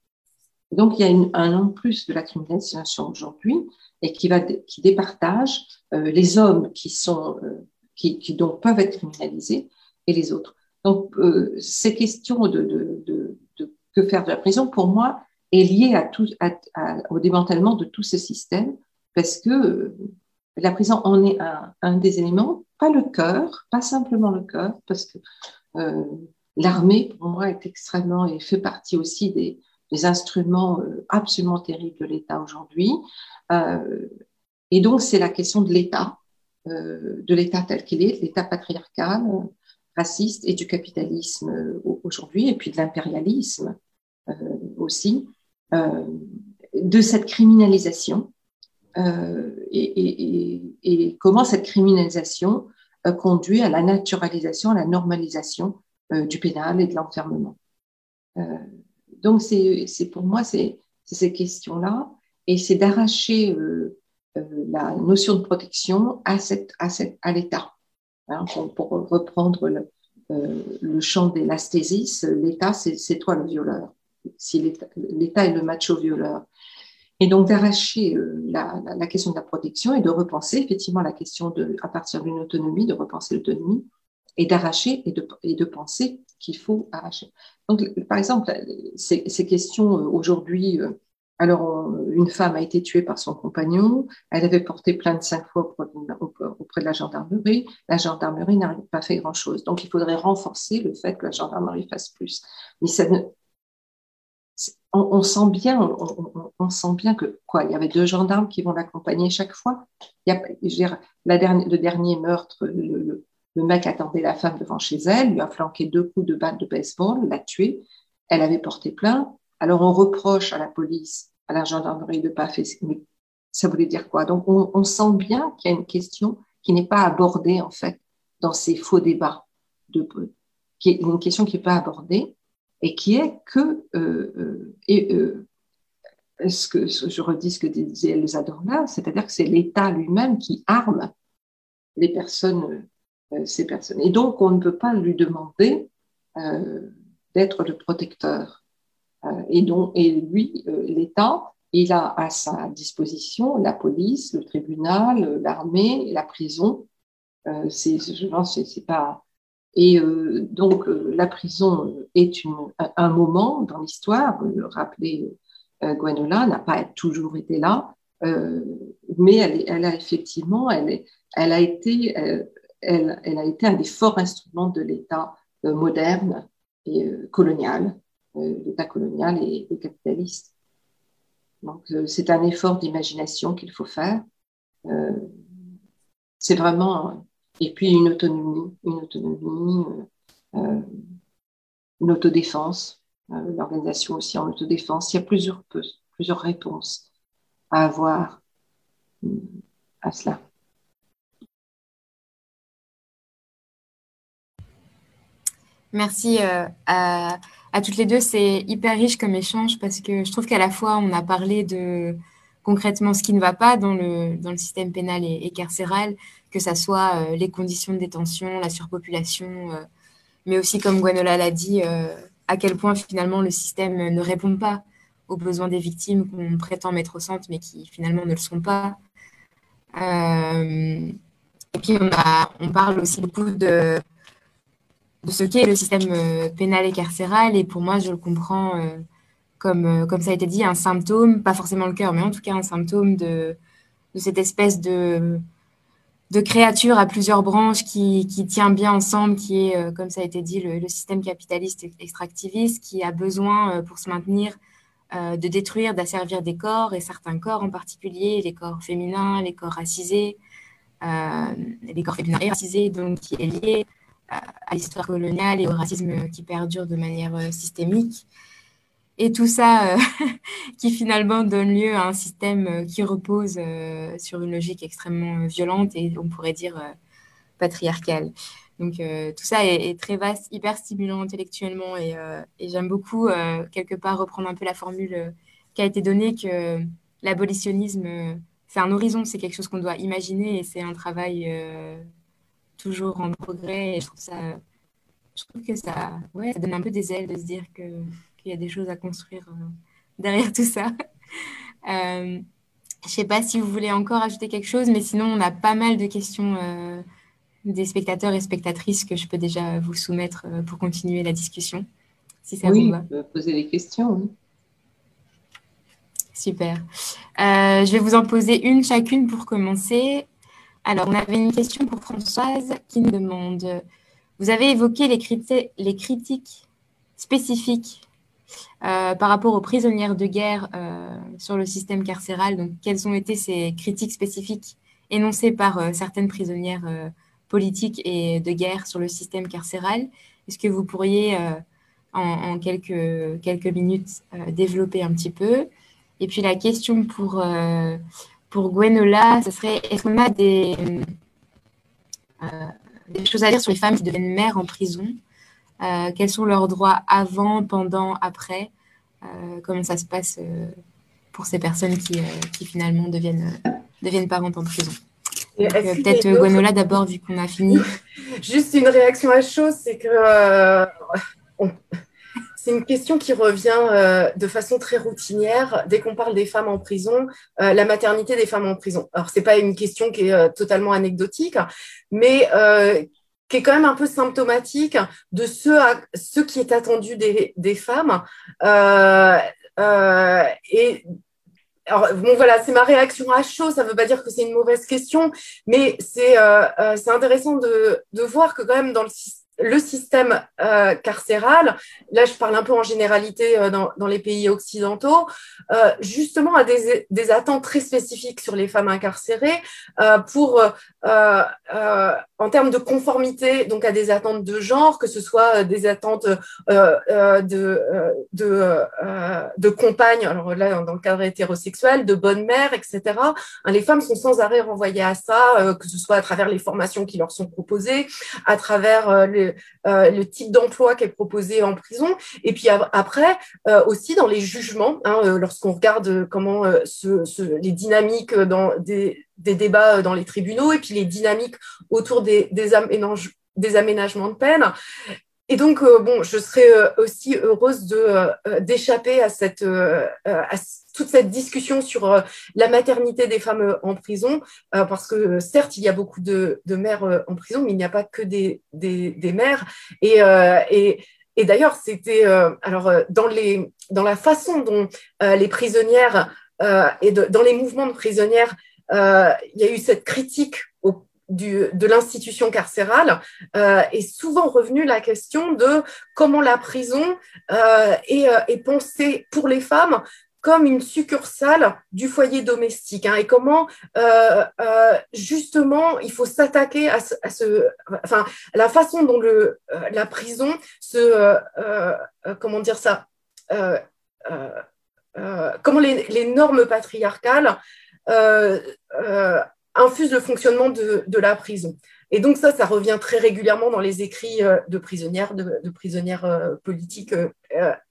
Donc il y a un an plus de la criminalisation aujourd'hui et qui, va, qui départage euh, les hommes qui, sont, euh, qui, qui, donc peuvent être criminalisés et les autres. Donc, euh, ces questions de, de, de, de, que faire de la prison, pour moi, est liée au démantèlement de tout ce système, parce que euh, la prison en est un, un des éléments, pas le cœur, pas simplement le cœur, parce que l'armée, pour moi, est extrêmement et fait partie aussi des, des instruments absolument terribles de l'État aujourd'hui. Euh, et donc, c'est la question de l'État, euh, de l'État tel qu'il est, l'État patriarcal, raciste et du capitalisme euh, aujourd'hui, et puis de l'impérialisme aussi, de cette criminalisation et, comment cette criminalisation conduit à la naturalisation, à la normalisation du pénal et de l'enfermement. Donc, c'est pour moi, c'est ces questions-là et c'est d'arracher euh, euh, la notion de protection à, cette, à, cette, à l'État. Hein, pour, reprendre le, euh, champ des l'asthésis, l'État, c'est, toi le violeur. Si l'État, est le macho violeur. Et donc d'arracher la, la, question de la protection et de repenser effectivement la question de, à partir d'une autonomie, de repenser l'autonomie et d'arracher et de, penser qu'il faut arracher. Donc, par exemple, ces, questions aujourd'hui alors, une femme a été tuée par son compagnon. Elle avait porté plainte cinq fois auprès de la gendarmerie. La gendarmerie n'a pas fait grand-chose. Donc, il faudrait renforcer le fait que la gendarmerie fasse plus. Mais ça ne, on, sent bien, on, sent bien que quoi, il y avait deux gendarmes qui vont l'accompagner chaque fois. Il y a, la dernière, le dernier meurtre, le, mec attendait la femme devant chez elle, lui a flanqué deux coups de batte de baseball, l'a tuée. Elle avait porté plainte. Alors on reproche à la police à la gendarmerie de pas fait. Mais ça voulait dire quoi? Donc, on, sent bien qu'il y a une question qui n'est pas abordée, en fait, dans ces faux débats. Une question qui n'est pas abordée et qui est que, euh, euh, et, euh, ce que je redis ce que disait Elsa Dorna, c'est-à-dire que c'est l'État lui-même qui arme les personnes, ces personnes. Et donc, on ne peut pas lui demander d'être le protecteur. Euh, et, donc, et lui, euh, l'État, il a à sa disposition la police, le tribunal, l'armée, la prison. Euh, c'est, je pense, c'est pas, Et donc, la prison est un moment dans l'histoire. Le rappeler Gwenola n'a pas toujours été là, mais elle, a effectivement, elle, elle, a été, elle, a été un des forts instruments de l'État moderne et colonial, l'État colonial et capitaliste. Donc, euh, c'est un effort d'imagination qu'il faut faire. Euh, c'est vraiment, et puis une autonomie, une autonomie, euh, une autodéfense, l'organisation aussi en autodéfense. Il y a plusieurs réponses à avoir à cela. Merci à à toutes les deux, c'est hyper riche comme échange parce que je trouve qu'à la fois, on a parlé de concrètement ce qui ne va pas dans le, dans le système pénal et, carcéral, que ce soit euh, les conditions de détention, la surpopulation, euh, mais aussi, comme Gwenola l'a dit, euh, à quel point finalement le système ne répond pas aux besoins des victimes qu'on prétend mettre au centre, mais qui finalement ne le sont pas. et puis, on, a, on parle aussi beaucoup de de ce qu'est le système euh, pénal et carcéral. Et pour moi, je le comprends euh, comme, euh, comme ça a été dit, un symptôme, pas forcément le cœur, mais en tout cas un symptôme de, cette espèce de, de créature à plusieurs branches qui, qui tient bien ensemble, qui est, comme ça a été dit, le, système capitaliste extractiviste, qui a besoin, pour se maintenir, de détruire, d'asservir des corps, et certains corps en particulier, les corps féminins, les corps racisés, les corps féminins racisés, donc qui est lié à l'histoire coloniale et au racisme qui perdure de manière euh, systémique. Et tout ça euh, <laughs> qui finalement donne lieu à un système euh, qui repose sur une logique extrêmement violente et on pourrait dire patriarcale. Donc tout ça est, très vaste, hyper stimulant intellectuellement et, et j'aime beaucoup quelque part reprendre un peu la formule qui a été donnée que l'abolitionnisme, c'est un horizon, c'est quelque chose qu'on doit imaginer et c'est un travail toujours en progrès. Et je trouve ça, je trouve que ça, ouais, ça donne un peu des ailes de se dire que qu'il y a des choses à construire euh, derrière tout ça. <laughs> Euh, je sais pas si vous voulez encore ajouter quelque chose, mais sinon on a pas mal de questions euh, des spectateurs et spectatrices que je peux déjà vous soumettre pour continuer la discussion, si ça oui, vous va. poser des questions. Super. je vais vous en poser une chacune pour commencer. Alors, on avait une question pour Françoise qui nous demande Vous avez évoqué les, critiques spécifiques euh, par rapport aux prisonnières de guerre euh, sur le système carcéral. Donc, quelles ont été ces critiques spécifiques énoncées par euh, certaines prisonnières politiques et de guerre sur le système carcéral? Est-ce que vous pourriez, en, quelques, quelques minutes, développer un petit peu? Et puis, la question pour pour Gwenola, ce serait est-ce qu'on a des, euh, des, choses à dire sur les femmes qui deviennent mères en prison? Euh, Quels sont leurs droits avant, pendant, après? Euh, Comment ça se passe pour ces personnes qui, qui finalement deviennent, deviennent parentes en prison? Peut-être Gwenola d'abord, vu qu'on a fini. <laughs> Juste une réaction à chose, c'est que c'est une question qui revient euh, de façon très routinière dès qu'on parle des femmes en prison, euh, la maternité des femmes en prison. Alors, c'est pas une question qui est euh, totalement anecdotique, mais qui est quand même un peu symptomatique de ce, qui est attendu des, femmes. et alors, bon, voilà, c'est ma réaction à chaud. Ça ne veut pas dire que c'est une mauvaise question, mais c'est c'est intéressant de, de voir que quand même dans le système le système euh, carcéral, là je parle un peu en généralité euh, dans, les pays occidentaux, euh, justement a des, attentes très spécifiques sur les femmes incarcérées pour, en termes de conformité, donc à des attentes de genre, que ce soit des attentes de, de, de compagnes, alors là dans le cadre hétérosexuel, de bonne mère, etc. Hein, les femmes sont sans arrêt renvoyées à ça, que ce soit à travers les formations qui leur sont proposées, à travers euh, le type d'emploi qui est proposé en prison. Et puis après, euh, aussi dans les jugements, hein, euh, lorsqu'on regarde comment les dynamiques dans des, débats dans les tribunaux et puis les dynamiques autour des, des, des aménagements de peine. et donc, bon, je serais aussi heureuse de d'échapper à cette à toute cette discussion sur la maternité des femmes en prison, parce que certes, il y a beaucoup de, de mères en prison, mais il n'y a pas que des, des, des mères. Et, et et d'ailleurs, c'était alors dans les dans la façon dont les prisonnières et dans les mouvements de prisonnières, il y a eu cette critique du, de l'institution carcérale euh, est souvent revenue la question de comment la prison est, est, pensée pour les femmes comme une succursale du foyer domestique hein, et comment euh, euh, justement il faut s'attaquer à, ce, enfin la façon dont le euh, la prison se euh, comment dire ça comment les, normes patriarcales infusent le fonctionnement de, de, la prison et donc ça ça revient très régulièrement dans les écrits de prisonnières de, de prisonnières politiques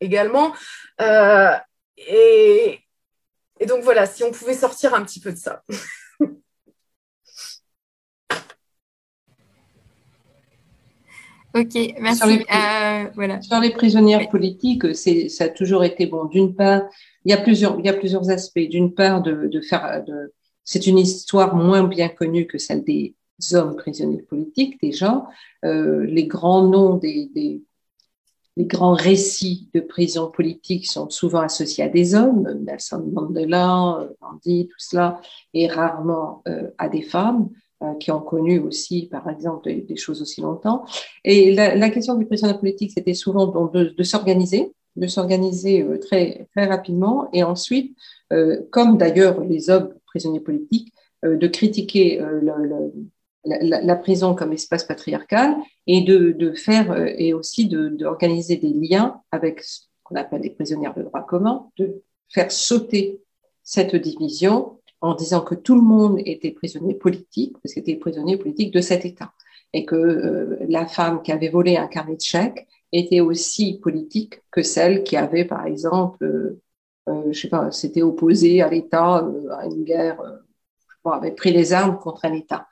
également et, donc voilà, si on pouvait sortir un petit peu de ça. <laughs> Ok, merci. Sur les, euh, voilà. sur les prisonnières politiques, c'est, ça a toujours été bon. D'une part, il y a plusieurs, il y a plusieurs aspects. D'une part, de, de faire, de, c'est une histoire moins bien connue que celle des hommes prisonniers politiques déjà. Euh, les grands noms des, des, les grands récits de prison politique sont souvent associés à des hommes, Nelson Mandela, Gandhi, tout cela, et rarement euh, à des femmes euh, qui ont connu aussi, par exemple, des, choses aussi longtemps. Et la, question du prisonnier politique, c'était souvent de, s'organiser, de s'organiser euh, très, très rapidement, et ensuite, comme d'ailleurs les hommes prisonniers politiques, de critiquer la, prison comme espace patriarcal et de, de faire euh, et aussi d'organiser de, des liens avec ce qu'on appelle les prisonnières de droit commun, de faire sauter cette division en disant que tout le monde était prisonnier politique, parce qu'il était prisonnier politique de cet État, et que euh, la femme qui avait volé un carnet de chèques était aussi politique que celle qui avait, par exemple, euh, euh sais pas, s'était opposée à l'État, à une guerre, je sais pas, avait pris les armes contre un État.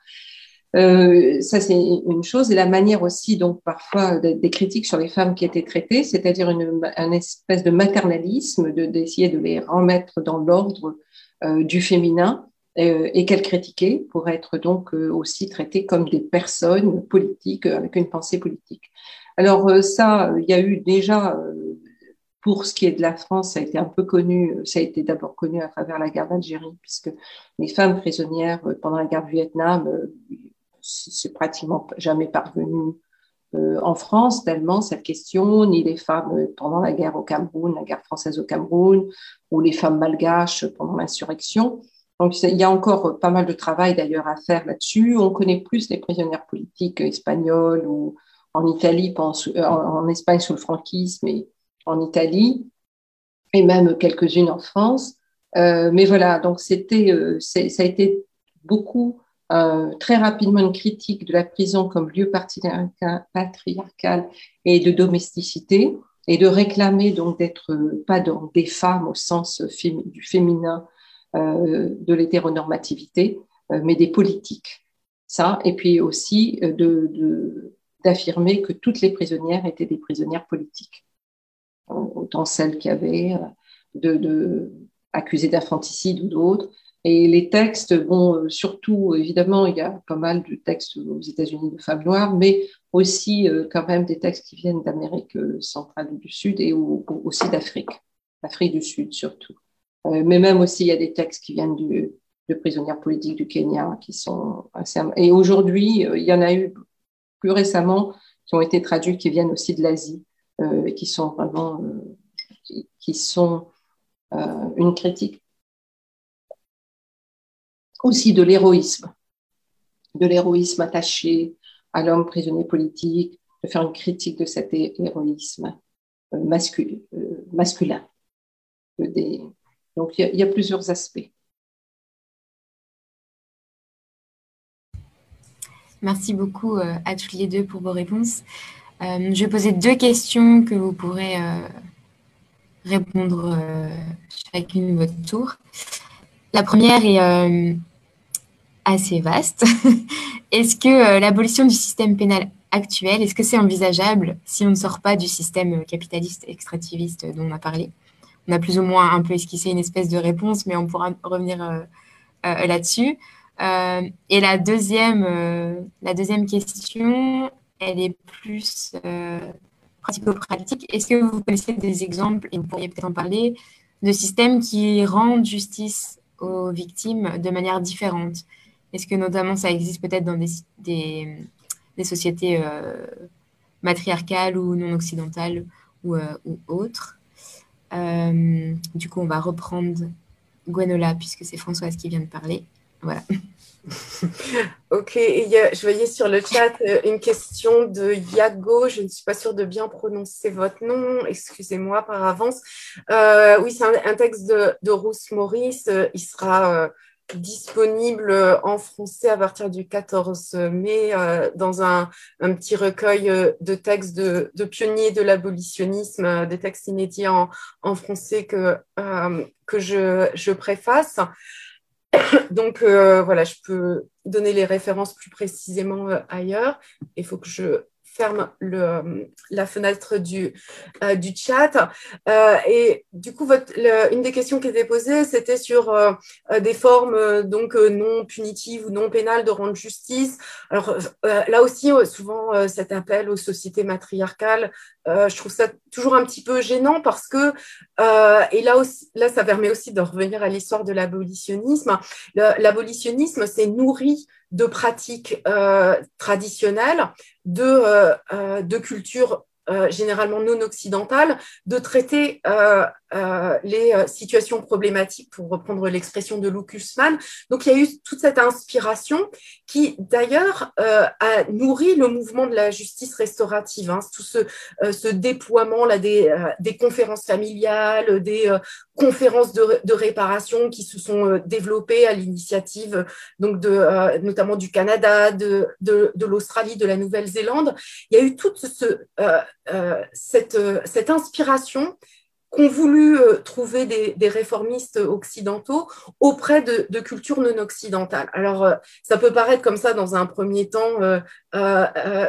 Euh, ça, c'est une chose. Et la manière aussi, donc, parfois, des critiques sur les femmes qui étaient traitées, c'est-à-dire une, un espèce de maternalisme, d'essayer de, les remettre dans l'ordre euh, du féminin euh, et qu'elles critiquaient pour être donc euh, aussi traitées comme des personnes politiques avec une pensée politique. Alors, ça, il y a eu déjà pour ce qui est de la France, ça a été un peu connu, ça a été d'abord connu à travers la guerre d'Algérie, puisque les femmes prisonnières pendant la guerre du Vietnam c'est pratiquement jamais parvenu euh, en France tellement cette question, ni les femmes euh, pendant la guerre au Cameroun, la guerre française au Cameroun, ou les femmes malgaches pendant l'insurrection. Donc il y a encore pas mal de travail d'ailleurs à faire là-dessus. On connaît plus les prisonnières politiques espagnoles ou en Italie, euh, en Espagne sous le franquisme et en Italie, et même quelques-unes en France. mais voilà, donc c'était, ça a été beaucoup euh, très rapidement une critique de la prison comme lieu patriarcal et de domesticité et de réclamer donc d'être pas des femmes au sens du féminin euh, de l'hétéronormativité, euh, mais des politiques. Ça, et puis aussi de, d'affirmer que toutes les prisonnières étaient des prisonnières politiques, autant celles qui avaient de, de accusées d'infanticide ou d'autres, et les textes, bon, euh, surtout, évidemment, il y a pas mal de textes aux États-Unis de femmes noires, mais aussi euh, quand même des textes qui viennent d'Amérique euh, centrale du Sud et aussi d'Afrique, d'Afrique du Sud surtout. mais même aussi, il y a des textes qui viennent de prisonnières politiques du Kenya qui sont assez... Et aujourd'hui, il y en a eu plus récemment qui ont été traduits, qui viennent aussi de l'Asie, et qui sont vraiment... qui, qui sont une critique aussi de l'héroïsme, de l'héroïsme attaché à l'homme prisonnier politique, de faire une critique de cet héroïsme euh, euh, masculin. Donc il y, a plusieurs aspects. Merci beaucoup euh, à tous les deux pour vos réponses. je vais poser deux questions que vous pourrez répondre chacune votre tour. La première est assez vaste. <laughs> Est-ce que euh, l'abolition du système pénal actuelle Est-ce que c'est envisageable si on ne sort pas du système capitaliste extractiviste dont on a parlé? On a plus ou moins un peu esquissé une espèce de réponse, mais on pourra revenir euh, euh, là-dessus. Et la deuxième, la deuxième question, elle est plus pratico-pratique. Est-ce que vous connaissez des exemples, et vous pourriez peut-être en parler, de systèmes qui rendent justice aux victimes de manière différente? Est-ce que notamment ça existe peut-être dans des, des, sociétés euh, matriarcales ou non occidentales ou, euh, autres? Euh, Du coup, on va reprendre Gwenola puisque c'est Françoise qui vient de parler. Voilà. <laughs> ok, je voyais sur le chat euh, une question de Yago. Je ne suis pas sûre de bien prononcer votre nom. Excusez-moi par avance. Euh, oui, c'est un, texte de, de Rousse Maurice. Euh, il sera disponible en français à partir du 14 mai dans un, petit recueil de textes de, pionniers de l'abolitionnisme, des textes inédits en, français que, que je, je préface. Donc euh, voilà, je peux donner les références plus précisément euh, ailleurs. Il faut que je ferme le, euh, la fenêtre du, euh, du chat. Euh, et du coup, votre, une des questions qui était posée, c'était sur des formes donc non punitives ou non pénales de rendre justice. Alors là aussi, souvent, cet appel aux sociétés matriarcales, je trouve ça toujours un petit peu gênant parce que, et là, là, ça permet aussi de revenir à l'histoire de l'abolitionnisme. L'abolitionnisme, c'est nourri de pratiques euh, traditionnelles, de, euh, euh, de cultures généralement non occidentales, de traiter euh, les euh, situations problématiques, pour reprendre l'expression de Lucas Mann. Donc, il y a eu toute cette inspiration qui, d'ailleurs, euh, a nourri le mouvement de la justice restaurative. Hein, tout ce, ce déploiement là, des, des conférences familiales, des conférences de, de, réparation qui se sont développées à l'initiative donc de, notamment du Canada, de, de, de l'Australie, de la Nouvelle-Zélande. Il y a eu toute ce, cette, cette inspiration qu'ont voulu euh, trouver des, réformistes occidentaux auprès de, cultures non occidentales. Alors, euh, ça peut paraître comme ça dans un premier temps euh,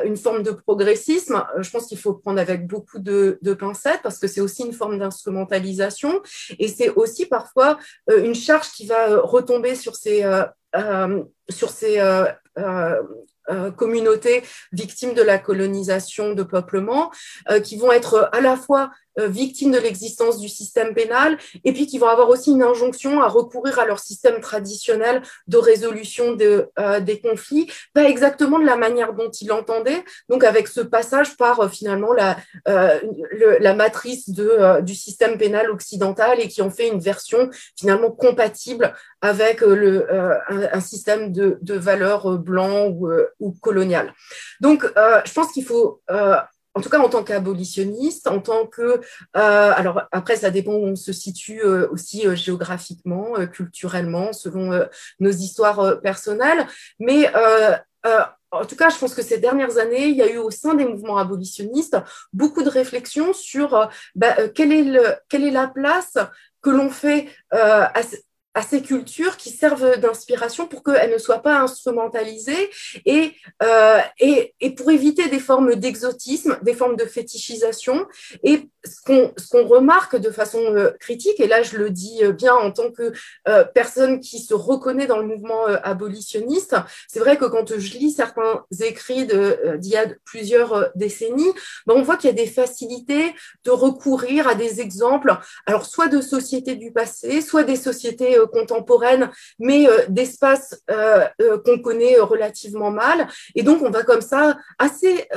une forme de progressisme. Je pense qu'il faut prendre avec beaucoup de, pincettes parce que c'est aussi une forme d'instrumentalisation et c'est aussi parfois une charge qui va retomber sur ces, sur ces communautés victimes de la colonisation de peuplement, qui vont être à la fois euh, victimes de l'existence du système pénal, et puis qui vont avoir aussi une injonction à recourir à leur système traditionnel de résolution euh, des conflits, pas exactement de la manière dont ils l'entendaient, donc avec ce passage par euh, finalement la, la matrice de, du système pénal occidental et qui en fait une version finalement compatible avec le, un, système de, de valeurs blanc ou, ou colonial. Donc, je pense qu'il faut en tout cas en tant qu'abolitionniste, en tant que... Euh, alors après, ça dépend où on se situe euh, aussi euh, géographiquement, culturellement, selon nos histoires personnelles. Mais en tout cas, je pense que ces dernières années, il y a eu au sein des mouvements abolitionnistes beaucoup de réflexions sur bah, quelle, est le, quelle est la place que l'on fait à, à ces cultures qui servent d'inspiration pour qu'elles ne soient pas instrumentalisées et, euh, et, et, pour éviter des formes d'exotisme, des formes de fétichisation. Et ce qu'on qu'on remarque de façon euh, critique, et là je le dis euh, bien en tant que personne qui se reconnaît dans le mouvement abolitionniste, c'est vrai que quand je lis certains écrits d'il y a plusieurs décennies, ben on voit qu'il y a des facilités de recourir à des exemples, alors soit de sociétés du passé, soit des sociétés contemporaine, mais euh, d'espaces euh, qu'on connaît relativement mal. Et donc, on va comme ça assez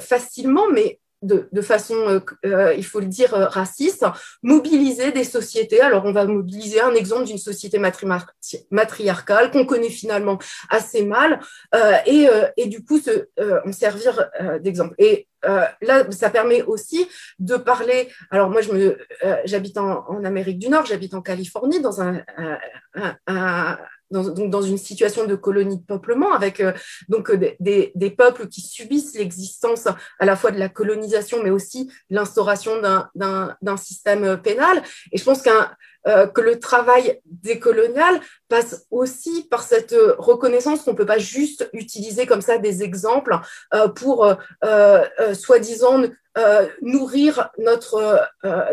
facilement, mais de, façon, il faut le dire, raciste, mobiliser des sociétés. Alors, on va mobiliser un exemple d'une société matriarcale qu'on connaît finalement assez mal, et, et, du coup, se, en servir d'exemple. Et euh, là, ça permet aussi de parler. Alors moi, je euh, j'habite en, Amérique du Nord, j'habite en Californie, dans un, dans, une situation de colonie de peuplement, avec donc des, des, peuples qui subissent l'existence à la fois de la colonisation, mais aussi l'instauration d'un système pénal. Et je pense qu'un euh, que le travail décolonial passe aussi par cette reconnaissance qu'on ne peut pas juste utiliser comme ça des exemples euh, pour euh, soi-disant nourrir notre,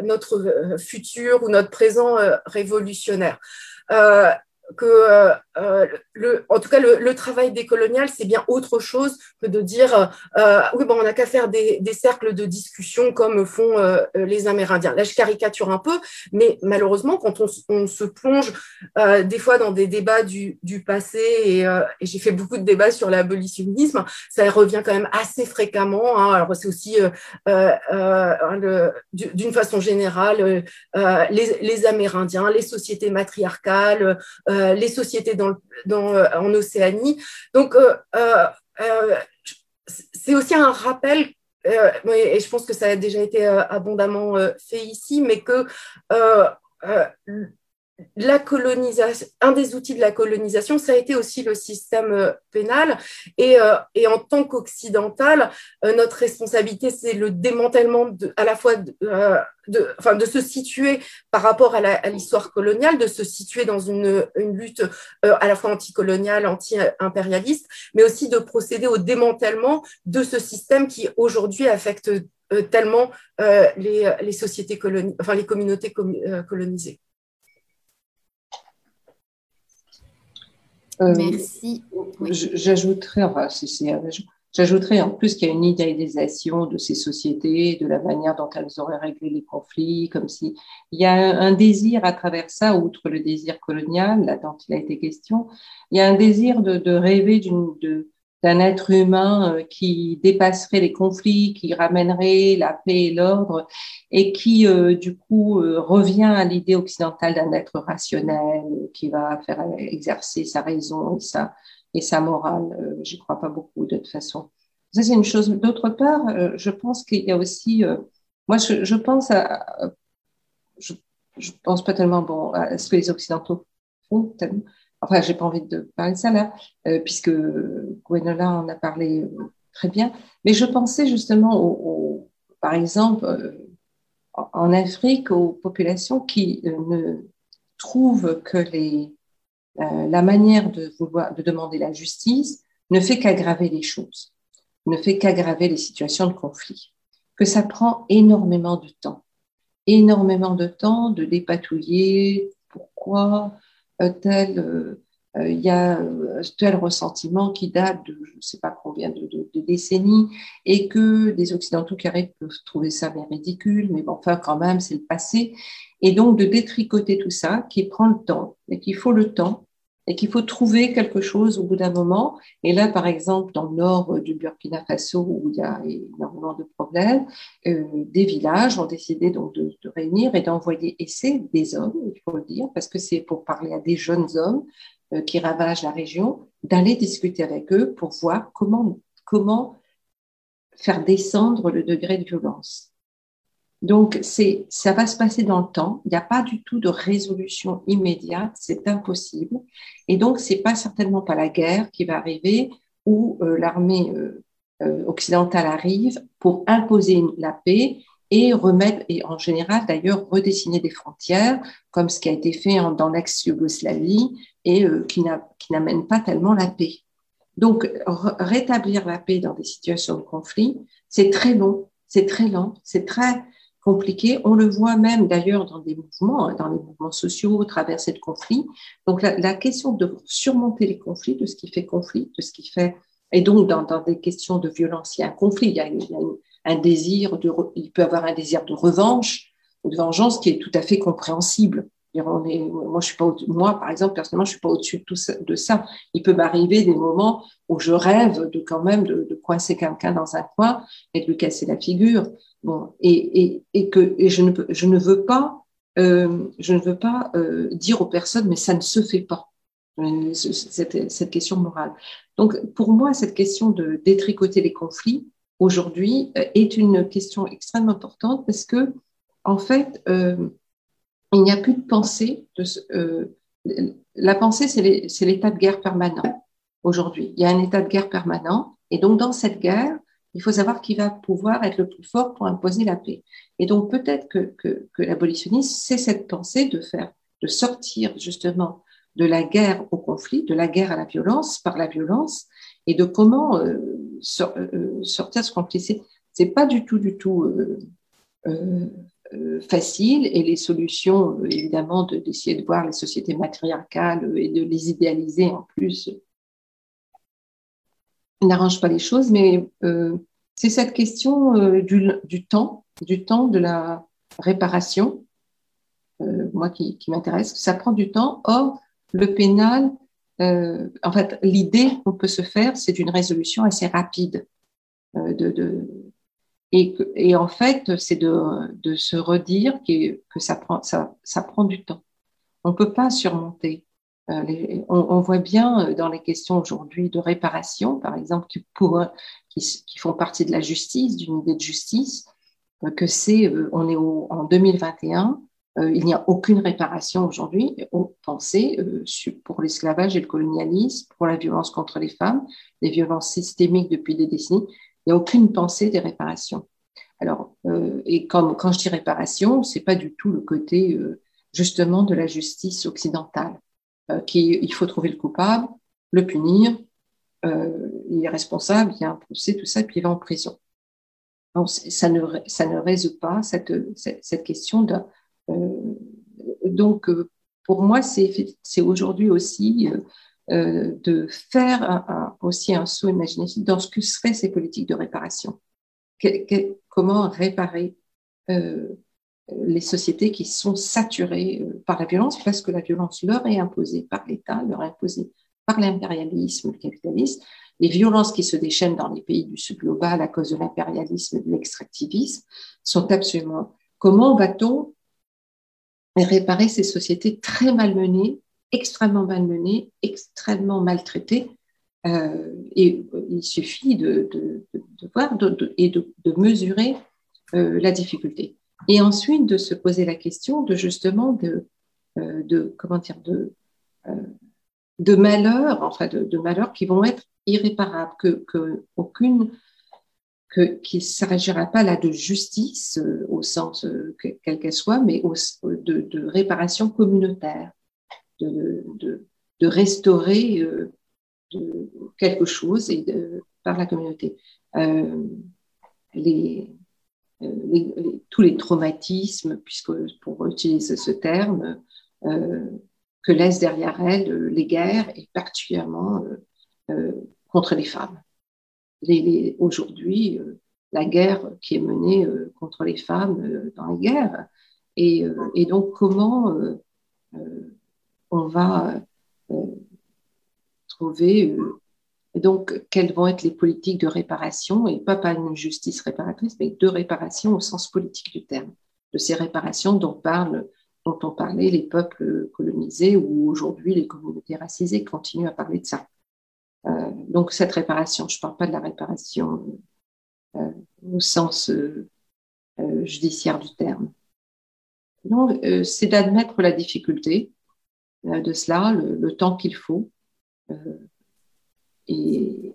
notre futur ou notre présent révolutionnaire que, euh, euh, le, en tout cas, le, travail décolonial, c'est bien autre chose que de dire euh, oui, bon, on n'a qu'à faire des, cercles de discussion comme font les Amérindiens. Là, je caricature un peu, mais malheureusement, quand on, se plonge des fois dans des débats du, passé, et, j'ai fait beaucoup de débats sur l'abolitionnisme, ça revient quand même assez fréquemment. Hein. alors, c'est aussi, d'une façon générale, les, les, Amérindiens, les sociétés matriarcales, euh, les sociétés dans, euh, en Océanie. Donc, euh, c'est aussi un rappel et je pense que ça a déjà été abondamment fait ici, mais que la colonisation, un des outils de la colonisation, ça a été aussi le système euh, pénal. Et, euh, et en tant qu'occidental, euh, notre responsabilité, c'est le démantèlement de, à la fois de, de, enfin, de se situer par rapport à l'histoire coloniale, de se situer dans une, lutte à la fois anticoloniale, anti-impérialiste, mais aussi de procéder au démantèlement de ce système qui aujourd'hui affecte tellement les, sociétés enfin les communautés colonisées. Euh, Merci. J'ajouterais, enfin, J'ajouterais en plus qu'il y a une idéalisation de ces sociétés, de la manière dont elles auraient réglé les conflits, comme si il y a un, désir à travers ça, outre le désir colonial, là dont il a été question, il y a un désir de, de rêver d'une, de, d'un être humain euh, qui dépasserait les conflits, qui ramènerait la paix et l'ordre, et qui euh, du coup euh, revient à l'idée occidentale d'un être rationnel qui va faire exercer sa raison et sa et sa morale. J'y crois pas beaucoup de toute façon. Ça c'est une chose. D'autre part, je pense qu'il y a aussi, moi je, je pense à, je, je pense pas tellement bon à ce que les occidentaux font tellement enfin, j'ai pas envie de parler de ça là, euh, puisque Gwenola en a parlé euh, très bien, mais je pensais justement, au, par exemple, euh, en Afrique, aux populations qui ne trouvent que les, la manière de, vouloir, de demander la justice ne fait qu'aggraver les choses, ne fait qu'aggraver les situations de conflit, que ça prend énormément de temps, énormément de temps de dépatouiller pourquoi, tel, euh, euh, il y a euh, tel ressentiment qui date de je ne sais pas combien de, décennies et que les Occidentaux qui arrivent peuvent trouver ça bien ridicule, mais bon, enfin quand même c'est le passé. Et donc de détricoter tout ça qui prend le temps et qu'il faut le temps et qu'il faut trouver quelque chose au bout d'un moment. Et là, par exemple, dans le nord du Burkina Faso, où il y a énormément de problèmes, euh, des villages ont décidé donc de, de réunir et d'envoyer, et c'est des hommes, il faut le dire, parce que c'est pour parler à des jeunes hommes euh, qui ravagent la région, d'aller discuter avec eux pour voir comment, comment faire descendre le degré de violence. Donc, c'est, ça va se passer dans le temps. Il n'y a pas du tout de résolution immédiate. C'est impossible. Et donc, c'est pas certainement pas la guerre qui va arriver où euh, l'armée euh, euh, occidentale arrive pour imposer la paix et remettre, et en général d'ailleurs redessiner des frontières, comme ce qui a été fait dans l'ex-Yougoslavie et qui, qui n'amène pas tellement la paix. Donc, rétablir la paix dans des situations de conflit, c'est très long, c'est très lent, c'est très, compliqué. On le voit même d'ailleurs dans des mouvements, hein, dans les mouvements sociaux, traversés de conflits. Donc la, question de surmonter les conflits, de ce qui fait conflit, de ce qui fait... Et donc dans, des questions de violence, il y a un conflit, il y a, un désir, de, il peut avoir un désir de revanche ou de vengeance qui est tout à fait compréhensible. Moi, par exemple, personnellement, je suis pas au-dessus de, tout ça. Il peut m'arriver des moments où je rêve de quand même de, coincer quelqu'un dans un coin et de lui casser la figure. Bon, et, et, et que et je, ne, je ne veux pas, euh, je ne veux pas euh, dire aux personnes, mais ça ne se fait pas, euh, cette, cette question morale. Donc, pour moi, cette question de détricoter les conflits aujourd'hui est une question extrêmement importante parce que, en fait, il n'y a plus de pensée de, la pensée, c'est l'état de guerre permanent aujourd'hui. Il y a un état de guerre permanent. Et donc, dans cette guerre, il faut savoir qui va pouvoir être le plus fort pour imposer la paix. Et donc, peut-être que, que, l'abolitionnisme, c'est cette pensée de faire, de sortir justement de la guerre au conflit, de la guerre à la violence, par la violence, et de comment euh, euh, sortir ce conflit. Ce n'est pas du tout, du tout euh, facile, et les solutions, évidemment, d'essayer de, voir les sociétés matriarcales et de les idéaliser en plus, n'arrangent pas les choses, mais c'est cette question du, du, temps, du temps de la réparation, moi qui, m'intéresse, ça prend du temps. Or, le pénal, euh, en fait, l'idée qu'on peut se faire, c'est d'une résolution assez rapide. Euh, de, et, et, en fait, c'est de, de, se redire que, que ça, prend, ça, ça, prend du temps. On ne peut pas surmonter. Euh, on, on, voit bien dans les questions aujourd'hui de réparation, par exemple, qui, pour, qui, qui, font partie de la justice, d'une idée de justice, que c'est, on est au, en 2021, euh, il n'y a aucune réparation aujourd'hui pensée euh, pour l'esclavage et le colonialisme, pour la violence contre les femmes, les violences systémiques depuis des décennies. Il n'y a aucune pensée des réparations. Alors, euh, et quand je dis réparation, c'est pas du tout le côté justement de la justice occidentale, qui il faut trouver le coupable, le punir, il est responsable, il y a un procès, tout ça, puis il va en prison. ça, ne, ça ne résout pas cette, cette, question euh, donc, euh, pour moi, c'est aujourd'hui aussi euh, de faire aussi un saut imaginatif dans ce que seraient ces politiques de réparation. comment réparer les sociétés qui sont saturées par la violence parce que la violence leur est imposée par l'État, leur est imposée par l'impérialisme, le capitalisme, les violences qui se déchaînent dans les pays du sud global à cause de l'impérialisme et de l'extractivisme sont absolument. Comment va-t-on réparer ces sociétés très malmenées, extrêmement malmenées, extrêmement maltraitées. Euh, et il suffit de, voir et de, mesurer euh, la difficulté. Et ensuite de se poser la question de justement de, euh, comment dire, de, de malheurs, enfin de, malheurs qui vont être irréparables, que, que qu'il ne s'agira pas là de justice euh, au sens euh, quel qu'elle soit, mais de, réparation communautaire, de, de restaurer euh, quelque chose et par la communauté. Les, tous les traumatismes, puisque pour utiliser ce terme, que laissent derrière elles les guerres et particulièrement contre les femmes aujourd'hui euh, la guerre qui est menée euh, contre les femmes euh, dans les guerres. Et, et donc, comment on va trouver. Et donc, quelles vont être les politiques de réparation, et pas pas une justice réparatrice, mais de réparation au sens politique du terme, de ces réparations dont, parle, dont ont parlé les peuples colonisés ou aujourd'hui les communautés racisées continuent à parler de ça. Euh, donc cette réparation, je ne parle pas de la réparation euh, au sens euh, judiciaire du terme. Donc c'est d'admettre la difficulté de cela, le, temps qu'il faut, et,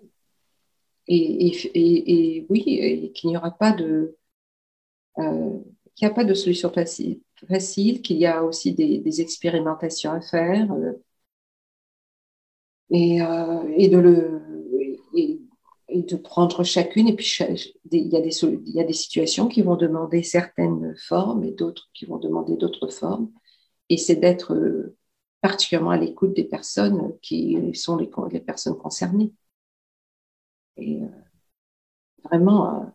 et, oui, qu'il n'y aura pas de qu'il n'y a pas de solution facile, qu'il y a aussi des, expérimentations à faire, et, euh, et de le et, de prendre chacune. Et puis, il y, a des, il y a des situations qui vont demander certaines formes et d'autres qui vont demander d'autres formes. Et c'est d'être euh, particulièrement à l'écoute des personnes qui sont les, personnes concernées. Et euh, vraiment,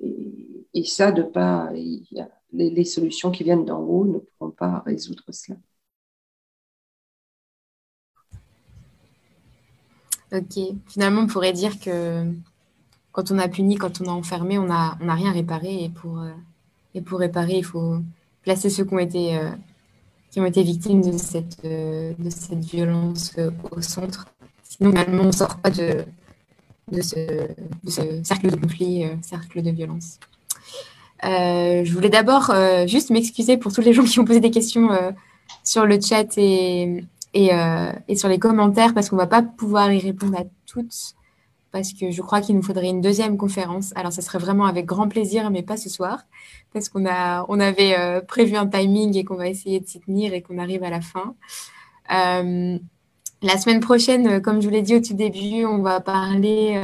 et, et, ça, de pas, les, solutions qui viennent d'en haut ne pourront pas résoudre cela. Ok. Finalement, on pourrait dire que quand on a puni, quand on a enfermé, on n'a on a rien réparé. Et pour, euh, et pour réparer, il faut placer ceux qui ont été, euh, qui ont été victimes de cette, euh, de cette violence au centre. Sinon, on ne sort pas de, de, ce, cercle de conflit, cercle de violence. je voulais d'abord juste m'excuser pour tous les gens qui ont posé des questions sur le chat et, et, et sur les commentaires parce qu'on ne va pas pouvoir y répondre à toutes parce que je crois qu'il nous faudrait une deuxième conférence. Alors, ça serait vraiment avec grand plaisir, mais pas ce soir, parce qu'on a, on avait euh, prévu un timing et qu'on va essayer de s'y tenir et qu'on arrive à la fin. Euh, la semaine prochaine, euh, comme je vous l'ai dit au tout début, on va parler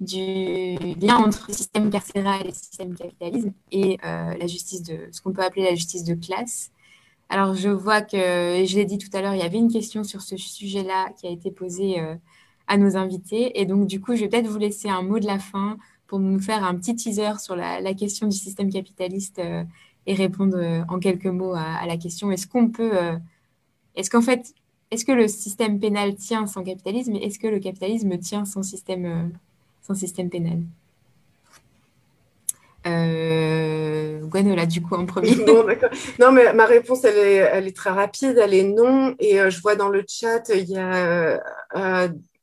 du lien entre le système carcéral et le système capitalisme et la justice de ce qu'on peut appeler la justice de classe. Alors, je vois que, je l'ai dit tout à l'heure, il y avait une question sur ce sujet-là qui a été posée à nos invités. Et donc, du coup, je vais peut-être vous laisser un mot de la fin pour nous faire un petit teaser sur la, question du système capitaliste euh, et répondre euh, en quelques mots à, la question est-ce qu'on peut. Euh, est-ce qu'en fait, est-ce que le système pénal tient sans capitalisme et est-ce que le capitalisme tient sans système, sans système pénal? Euh, Gwenola, du coup, en premier. <laughs> non, mais ma réponse, elle est, elle est très rapide, elle est non. Et je vois dans le chat, il y a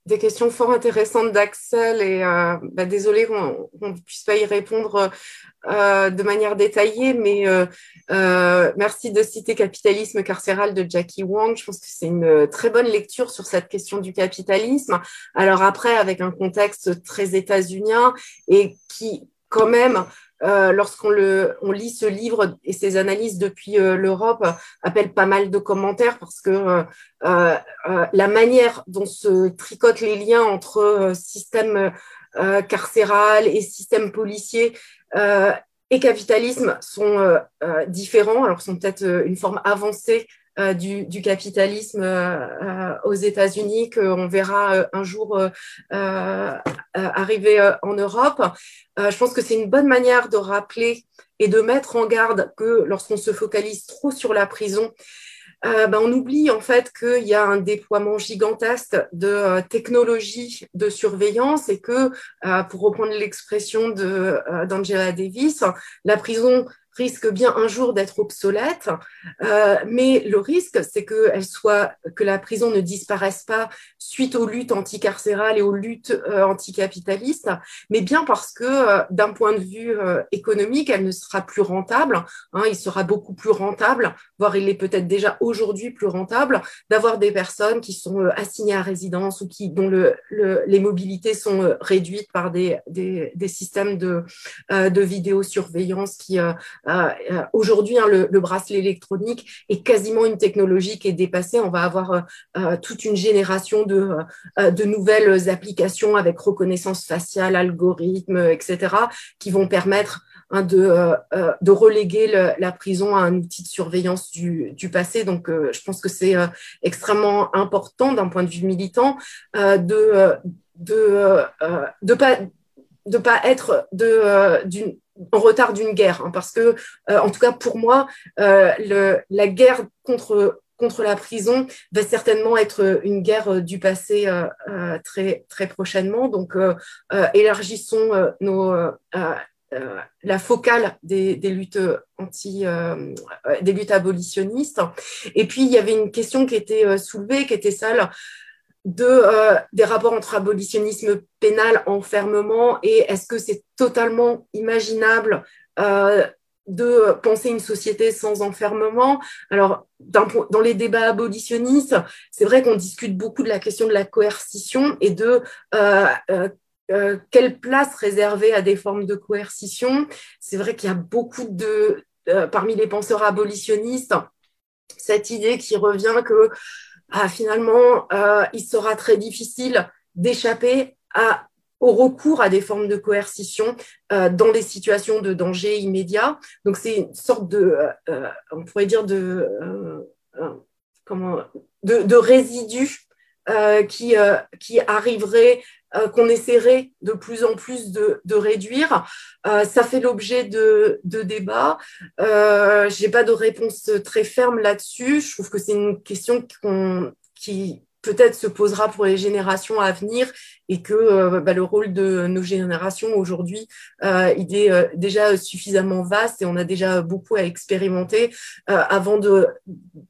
des questions fort intéressantes d'Axel et euh, bah, désolé qu'on ne puisse pas y répondre euh, de manière détaillée, mais euh, euh, merci de citer Capitalisme carcéral de Jackie Wang. Je pense que c'est une très bonne lecture sur cette question du capitalisme. Alors après, avec un contexte très états-unien et qui quand même euh, lorsqu'on le, on lit ce livre et ses analyses depuis euh, l'Europe, appelle pas mal de commentaires parce que euh, la manière dont se tricotent les liens entre système carcéral et système policier et capitalisme sont différents, alors sont peut-être une forme avancée du, du, capitalisme aux États-Unis qu'on verra un jour arriver en Europe. Euh, je pense que c'est une bonne manière de rappeler et de mettre en garde que lorsqu'on se focalise trop sur la prison, euh, ben, on oublie en fait qu'il y a un déploiement gigantesque de euh, technologies de surveillance et que, pour reprendre l'expression d'Angela Davis, la prison risque bien un jour d'être obsolète, euh, mais le risque, c'est que, soit, que la prison ne disparaisse pas suite aux luttes anticarcérales et aux luttes euh, anticapitalistes, mais bien parce que, euh, d'un point de vue économique, elle ne sera plus rentable. Hein, il sera beaucoup plus rentable, voire il est peut-être déjà aujourd'hui plus rentable, d'avoir des personnes qui sont assignées à résidence ou qui, dont le, le, les mobilités sont réduites par des, des, des systèmes de, de vidéosurveillance qui euh, euh, aujourd'hui, hein, le, bracelet électronique est quasiment une technologie qui est dépassée. On va avoir euh, toute une génération de, de nouvelles applications avec reconnaissance faciale, algorithmes, etc., qui vont permettre hein, de, de reléguer la prison à un outil de surveillance du, du passé. Donc, je pense que c'est extrêmement important d'un point de vue militant de de de pas de pas être de d'une en retard d'une guerre, hein, parce que, euh, en tout cas pour moi, euh, le, la guerre contre contre la prison va certainement être une guerre du passé euh, euh très très prochainement. Donc, euh, élargissons nos la focale des, des luttes anti, des luttes abolitionnistes. Et puis il y avait une question qui était soulevée, qui était celle de, euh, des rapports entre abolitionnisme pénal, enfermement, et est-ce que c'est totalement imaginable euh, de penser une société sans enfermement? Alors, dans, les débats abolitionnistes, c'est vrai qu'on discute beaucoup de la question de la coercition et de euh, euh quelle place réserver à des formes de coercition. C'est vrai qu'il y a beaucoup de, parmi les penseurs abolitionnistes, cette idée qui revient que ah, finalement, euh, il sera très difficile d'échapper au recours à des formes de coercition euh, dans des situations de danger immédiat. Donc, c'est une sorte de, euh, on pourrait dire, de, comment, de, résidu qui arriverait euh, qu'on essaierait de plus en plus de, réduire. Euh, ça fait l'objet de, débats. Euh, Je n'ai pas de réponse très ferme là-dessus. Je trouve que c'est une question qui peut-être se posera pour les générations à venir et que bah, le rôle de nos générations aujourd'hui, il est déjà suffisamment vaste et on a déjà beaucoup à expérimenter avant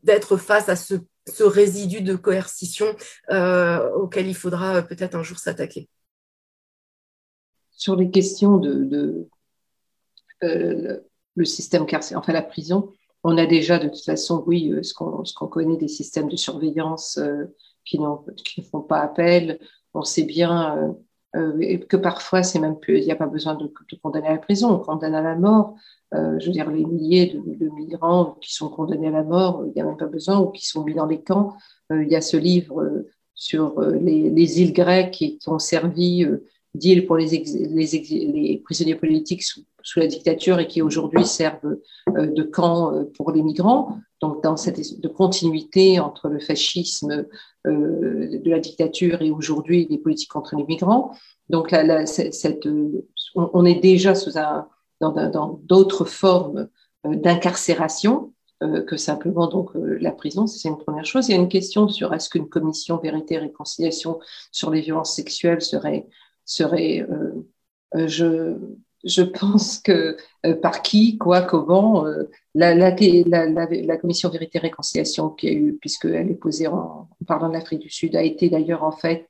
d'être face à ce ce résidu de coercition euh, auquel il faudra peut-être un jour s'attaquer. Sur les questions de, euh, le système carcéral, enfin la prison, on a déjà de toute façon, oui, ce qu'on connaît des systèmes de surveillance qui, ne font pas appel. On sait bien que parfois, c'est même il n'y a pas besoin de, condamner à la prison, on condamne à la mort. je veux dire, les milliers de, migrants qui sont condamnés à la mort, il n'y a même pas besoin, ou qui sont mis dans les camps. il y a ce livre sur les, les, îles grecques qui ont servi d'îles pour les, prisonniers politiques sous, la dictature et qui aujourd'hui servent euh, de camp euh, pour les migrants. Donc, dans cette de continuité entre le fascisme euh, de la dictature et aujourd'hui les politiques contre les migrants. Donc, là, cette, on, est déjà sous un, dans d'autres formes d'incarcération que simplement donc la prison, c'est une première chose. Il y a une question sur est-ce qu'une commission vérité et réconciliation sur les violences sexuelles serait serait, euh, euh, je, je pense que euh, par qui, quoi, comment, la, la, commission vérité et réconciliation qui a eu, puisqu'elle est posée en, parlant de l'Afrique du Sud, a été d'ailleurs en fait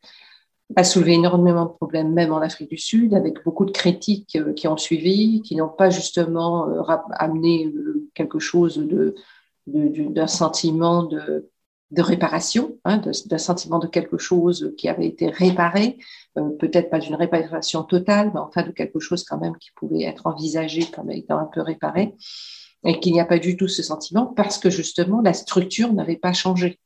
a soulevé énormément de problèmes, même en Afrique du Sud, avec beaucoup de critiques qui ont suivi, qui n'ont pas justement amené quelque chose d'un sentiment de, de réparation, hein, d'un sentiment de quelque chose qui avait été réparé, euh, peut-être pas d'une réparation totale, mais enfin de quelque chose quand même qui pouvait être envisagé comme étant un peu réparé, et qu'il n'y a pas du tout ce sentiment parce que justement la structure n'avait pas changé.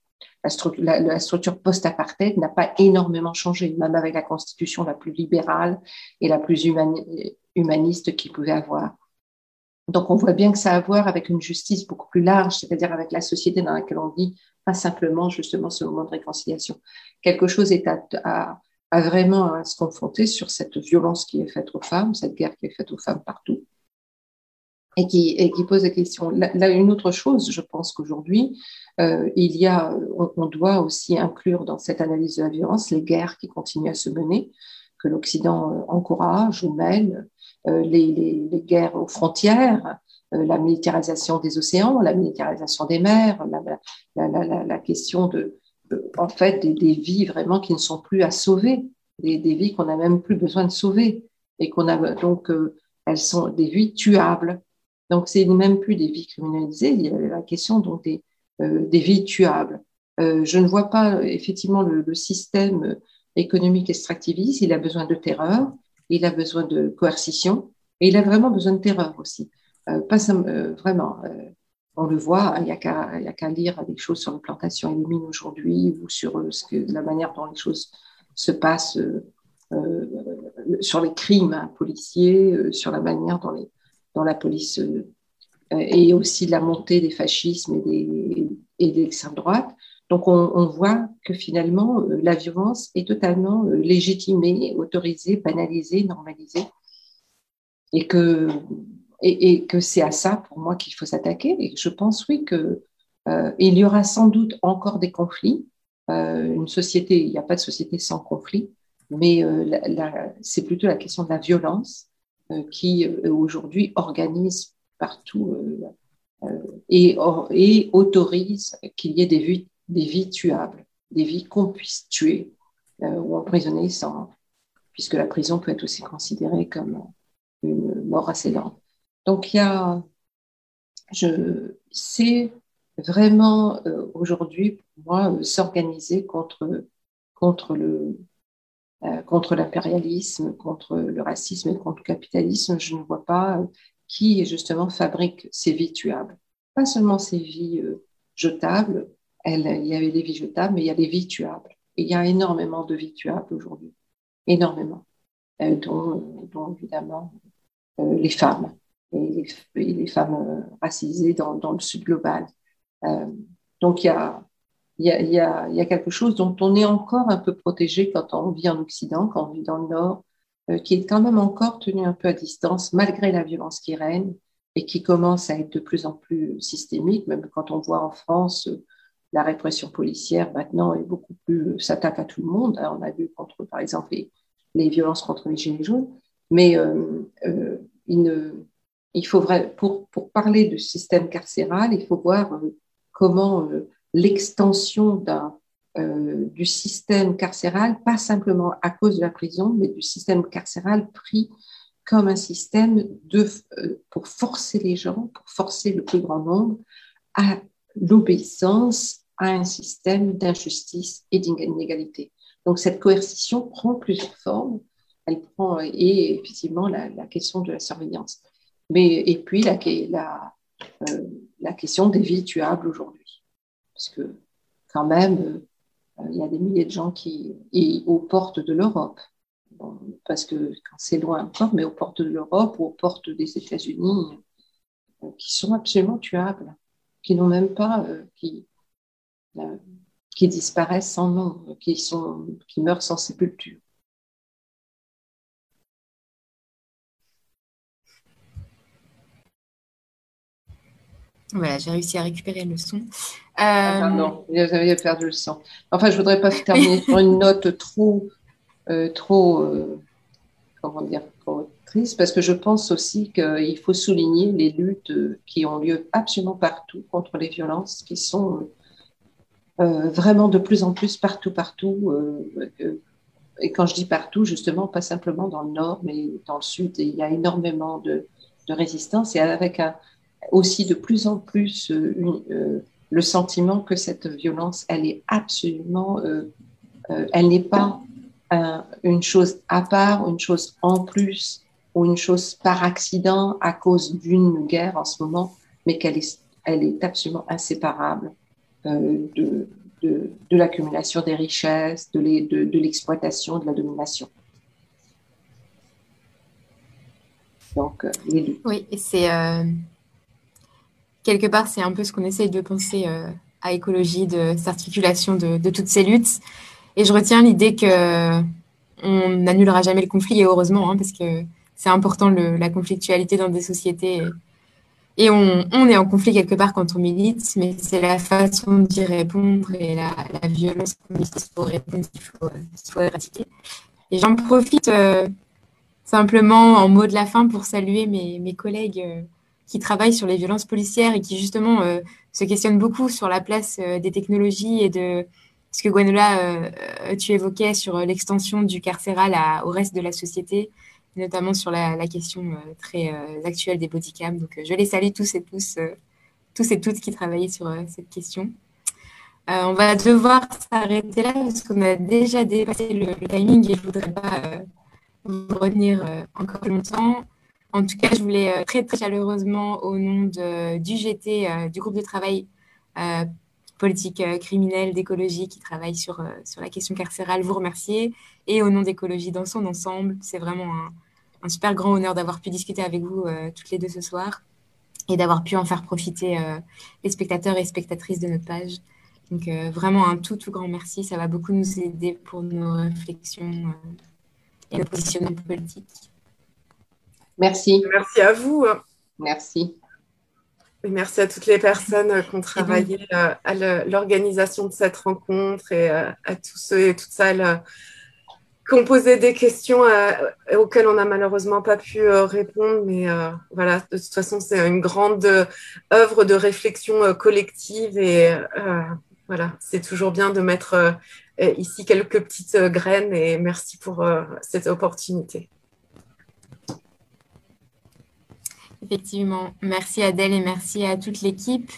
La, la, structure post-apartheid n'a pas énormément changé, même avec la constitution la plus libérale et la plus humaniste qu'il pouvait avoir. Donc on voit bien que ça a à voir avec une justice beaucoup plus large, c'est-à-dire avec la société dans laquelle on vit, simplement justement ce moment de réconciliation. Quelque chose est à, vraiment à se confronter sur cette violence qui est faite aux femmes, cette guerre qui est faite aux femmes partout, et qui, et qui pose des questions. Là, une autre chose, je pense qu'aujourd'hui, euh, il y a, on, doit aussi inclure dans cette analyse de la violence les guerres qui continuent à se mener, que l'Occident euh, encourage ou mène, euh, les, guerres aux frontières, la militarisation des océans, la militarisation des mers, la, la, la, la question de, en fait, des, des, vies vraiment qui ne sont plus à sauver, des, des vies qu'on n'a même plus besoin de sauver et qu'on a donc euh, elles sont des vies tuables. Donc c'est même plus des vies criminalisées, il y a la question donc des, euh, des vies tuables. Euh, je ne vois pas effectivement le, le, système économique extractiviste, il a besoin de terreur, il a besoin de coercition et il a vraiment besoin de terreur aussi. Euh, pas euh, vraiment. Euh, on le voit, il n'y a qu'à lire des choses sur les plantations et les mines aujourd'hui ou sur ce que, la manière dont les choses se passent sur les crimes policiers, sur la manière dont, les, la police et aussi la montée des fascismes et des, et de l'extrême droite. Donc on, on, voit que finalement la violence est totalement légitimée, autorisée, banalisée, normalisée, et que et, et que c'est à ça pour moi qu'il faut s'attaquer. Et je pense oui que euh, il y aura sans doute encore des conflits. Euh, une société, il n'y a pas de société sans conflit, mais euh, c'est plutôt la question de la violence euh, qui euh, aujourd'hui organise partout et, et, autorise qu'il y ait des vies, des vies tuables, des vies qu'on puisse tuer ou emprisonner sans, puisque la prison peut être aussi considérée comme une mort assez lente. Donc, il y a, je sais vraiment euh, aujourd'hui, pour moi, euh, s'organiser euh, contre l'impérialisme, contre le racisme et contre le capitalisme. Je ne vois pas qui justement fabrique ces vies tuables. Pas seulement ces vies jetables, il y avait des vies jetables, mais il y a des vies tuables. Il y a énormément de vies tuables aujourd'hui, énormément, dont, évidemment les femmes et les, femmes euh, racisées dans, dans, le sud global. Euh, donc il y a, y, a, y, y a quelque chose dont on est encore un peu protégé quand on vit en Occident, quand on vit dans le Nord, euh, qui est quand même encore tenu un peu à distance malgré la violence qui règne et qui commence à être de plus en plus systémique, même quand on voit en France la répression policière maintenant est beaucoup plus s'attaque à tout le monde. On a vu contre, par exemple, les, les violences contre les gilets jaunes, mais il ne, il faut pour, parler du système carcéral, il faut voir euh, comment euh, l'extension euh, du système carcéral, pas simplement à cause de la prison, mais du système carcéral pris comme un système pour forcer les gens, pour forcer le plus grand nombre à l'obéissance à un système d'injustice et d'inégalité. Donc cette coercition prend plusieurs formes. Elle prend et effectivement la, question de la surveillance, mais et puis la, la, euh, la question des vies tuables aujourd'hui, parce que quand même euh, il y a des milliers de gens qui et aux portes de l'Europe, parce que quand c'est loin encore, mais aux portes de l'Europe ou aux portes des États-Unis, euh, qui sont absolument tuables, qui n'ont même pas, qui qui disparaissent sans nom, qui, sont, qui meurent sans sépulture. Voilà, j'ai réussi à récupérer le son. Ah, euh... non, j'avais perdu le son. Enfin, je voudrais pas terminer sur une <laughs> note trop, euh, trop, euh, comment dire, trop triste, parce que je pense aussi qu'il faut souligner les luttes qui ont lieu absolument partout contre les violences, qui sont euh, vraiment de plus en plus partout, partout. Et quand je dis partout, justement, pas simplement dans le nord, mais dans le sud, il y a énormément de, de résistance et avec un, aussi de plus en plus euh, le sentiment que cette violence, elle est absolument, elle n'est pas une chose à part, une chose en plus ou une chose par accident à cause d'une guerre en ce moment, mais qu'elle est, absolument inséparable euh, de, l'accumulation des richesses, de l'exploitation, de, la domination. Donc, euh, Oui, et c'est euh, quelque part, c'est un peu ce qu'on essaye de penser à écologie, de cette articulation de, toutes ces luttes. Et je retiens l'idée que on n'annulera jamais le conflit, et heureusement, hein, parce que c'est important la conflictualité dans des sociétés. Et on, est en conflit quelque part quand on milite, mais c'est la façon d'y répondre et la, violence qu'on utilise pour répondre qu'il faut, éradiquer. Et j'en profite euh, simplement en mot de la fin pour saluer mes, collègues euh, qui travaillent sur les violences policières et qui justement euh, se questionnent beaucoup sur la place des technologies et de ce que Gwenola, tu évoquais sur l'extension du carcéral au reste de la société notamment sur la, question euh, très euh, actuelle des bodycams. Donc, euh, je les salue tous et tous, tous et toutes qui travaillaient sur cette question. on va devoir s'arrêter là parce qu'on a déjà dépassé le, timing et je ne voudrais pas vous retenir encore longtemps. En tout cas, je voulais très, très chaleureusement, au nom du GT, du groupe de travail politique criminelle, d'écologie qui travaille sur, sur la question carcérale, vous remercier. Et au nom d'écologie dans son ensemble, c'est vraiment un, super grand honneur d'avoir pu discuter avec vous euh, toutes les deux ce soir et d'avoir pu en faire profiter euh, les spectateurs et spectatrices de notre page. Donc euh, vraiment un tout, tout grand merci. Ça va beaucoup nous aider pour nos réflexions et nos positionnements politiques. Merci. Merci à vous. Merci. Et merci à toutes les personnes qui ont travaillé à l'organisation de cette rencontre et à tous ceux et toutes celles qu'on posait des questions euh, auxquelles on n'a malheureusement pas pu euh, répondre, mais euh, voilà, de toute façon, c'est une grande œuvre de réflexion collective et voilà, c'est toujours bien de mettre ici quelques petites graines et merci pour cette opportunité. Effectivement, merci Adèle et merci à toute l'équipe.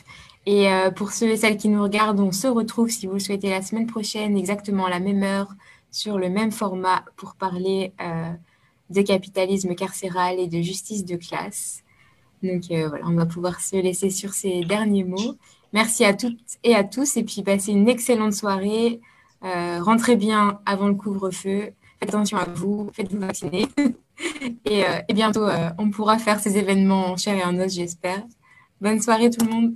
Et pour ceux et celles qui nous regardent, on se retrouve, si vous le souhaitez, la semaine prochaine, exactement à la même heure, sur le même format pour parler euh, de capitalisme carcéral et de justice de classe. Donc euh, voilà, on va pouvoir se laisser sur ces derniers mots. Merci à toutes et à tous et puis passez une excellente soirée. Euh, rentrez bien avant le couvre-feu. Faites attention à vous, faites-vous vacciner. <laughs> <laughs> et, et, bientôt, on pourra faire ces événements en chair et en os, j'espère. Bonne soirée tout le monde.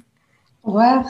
Au revoir.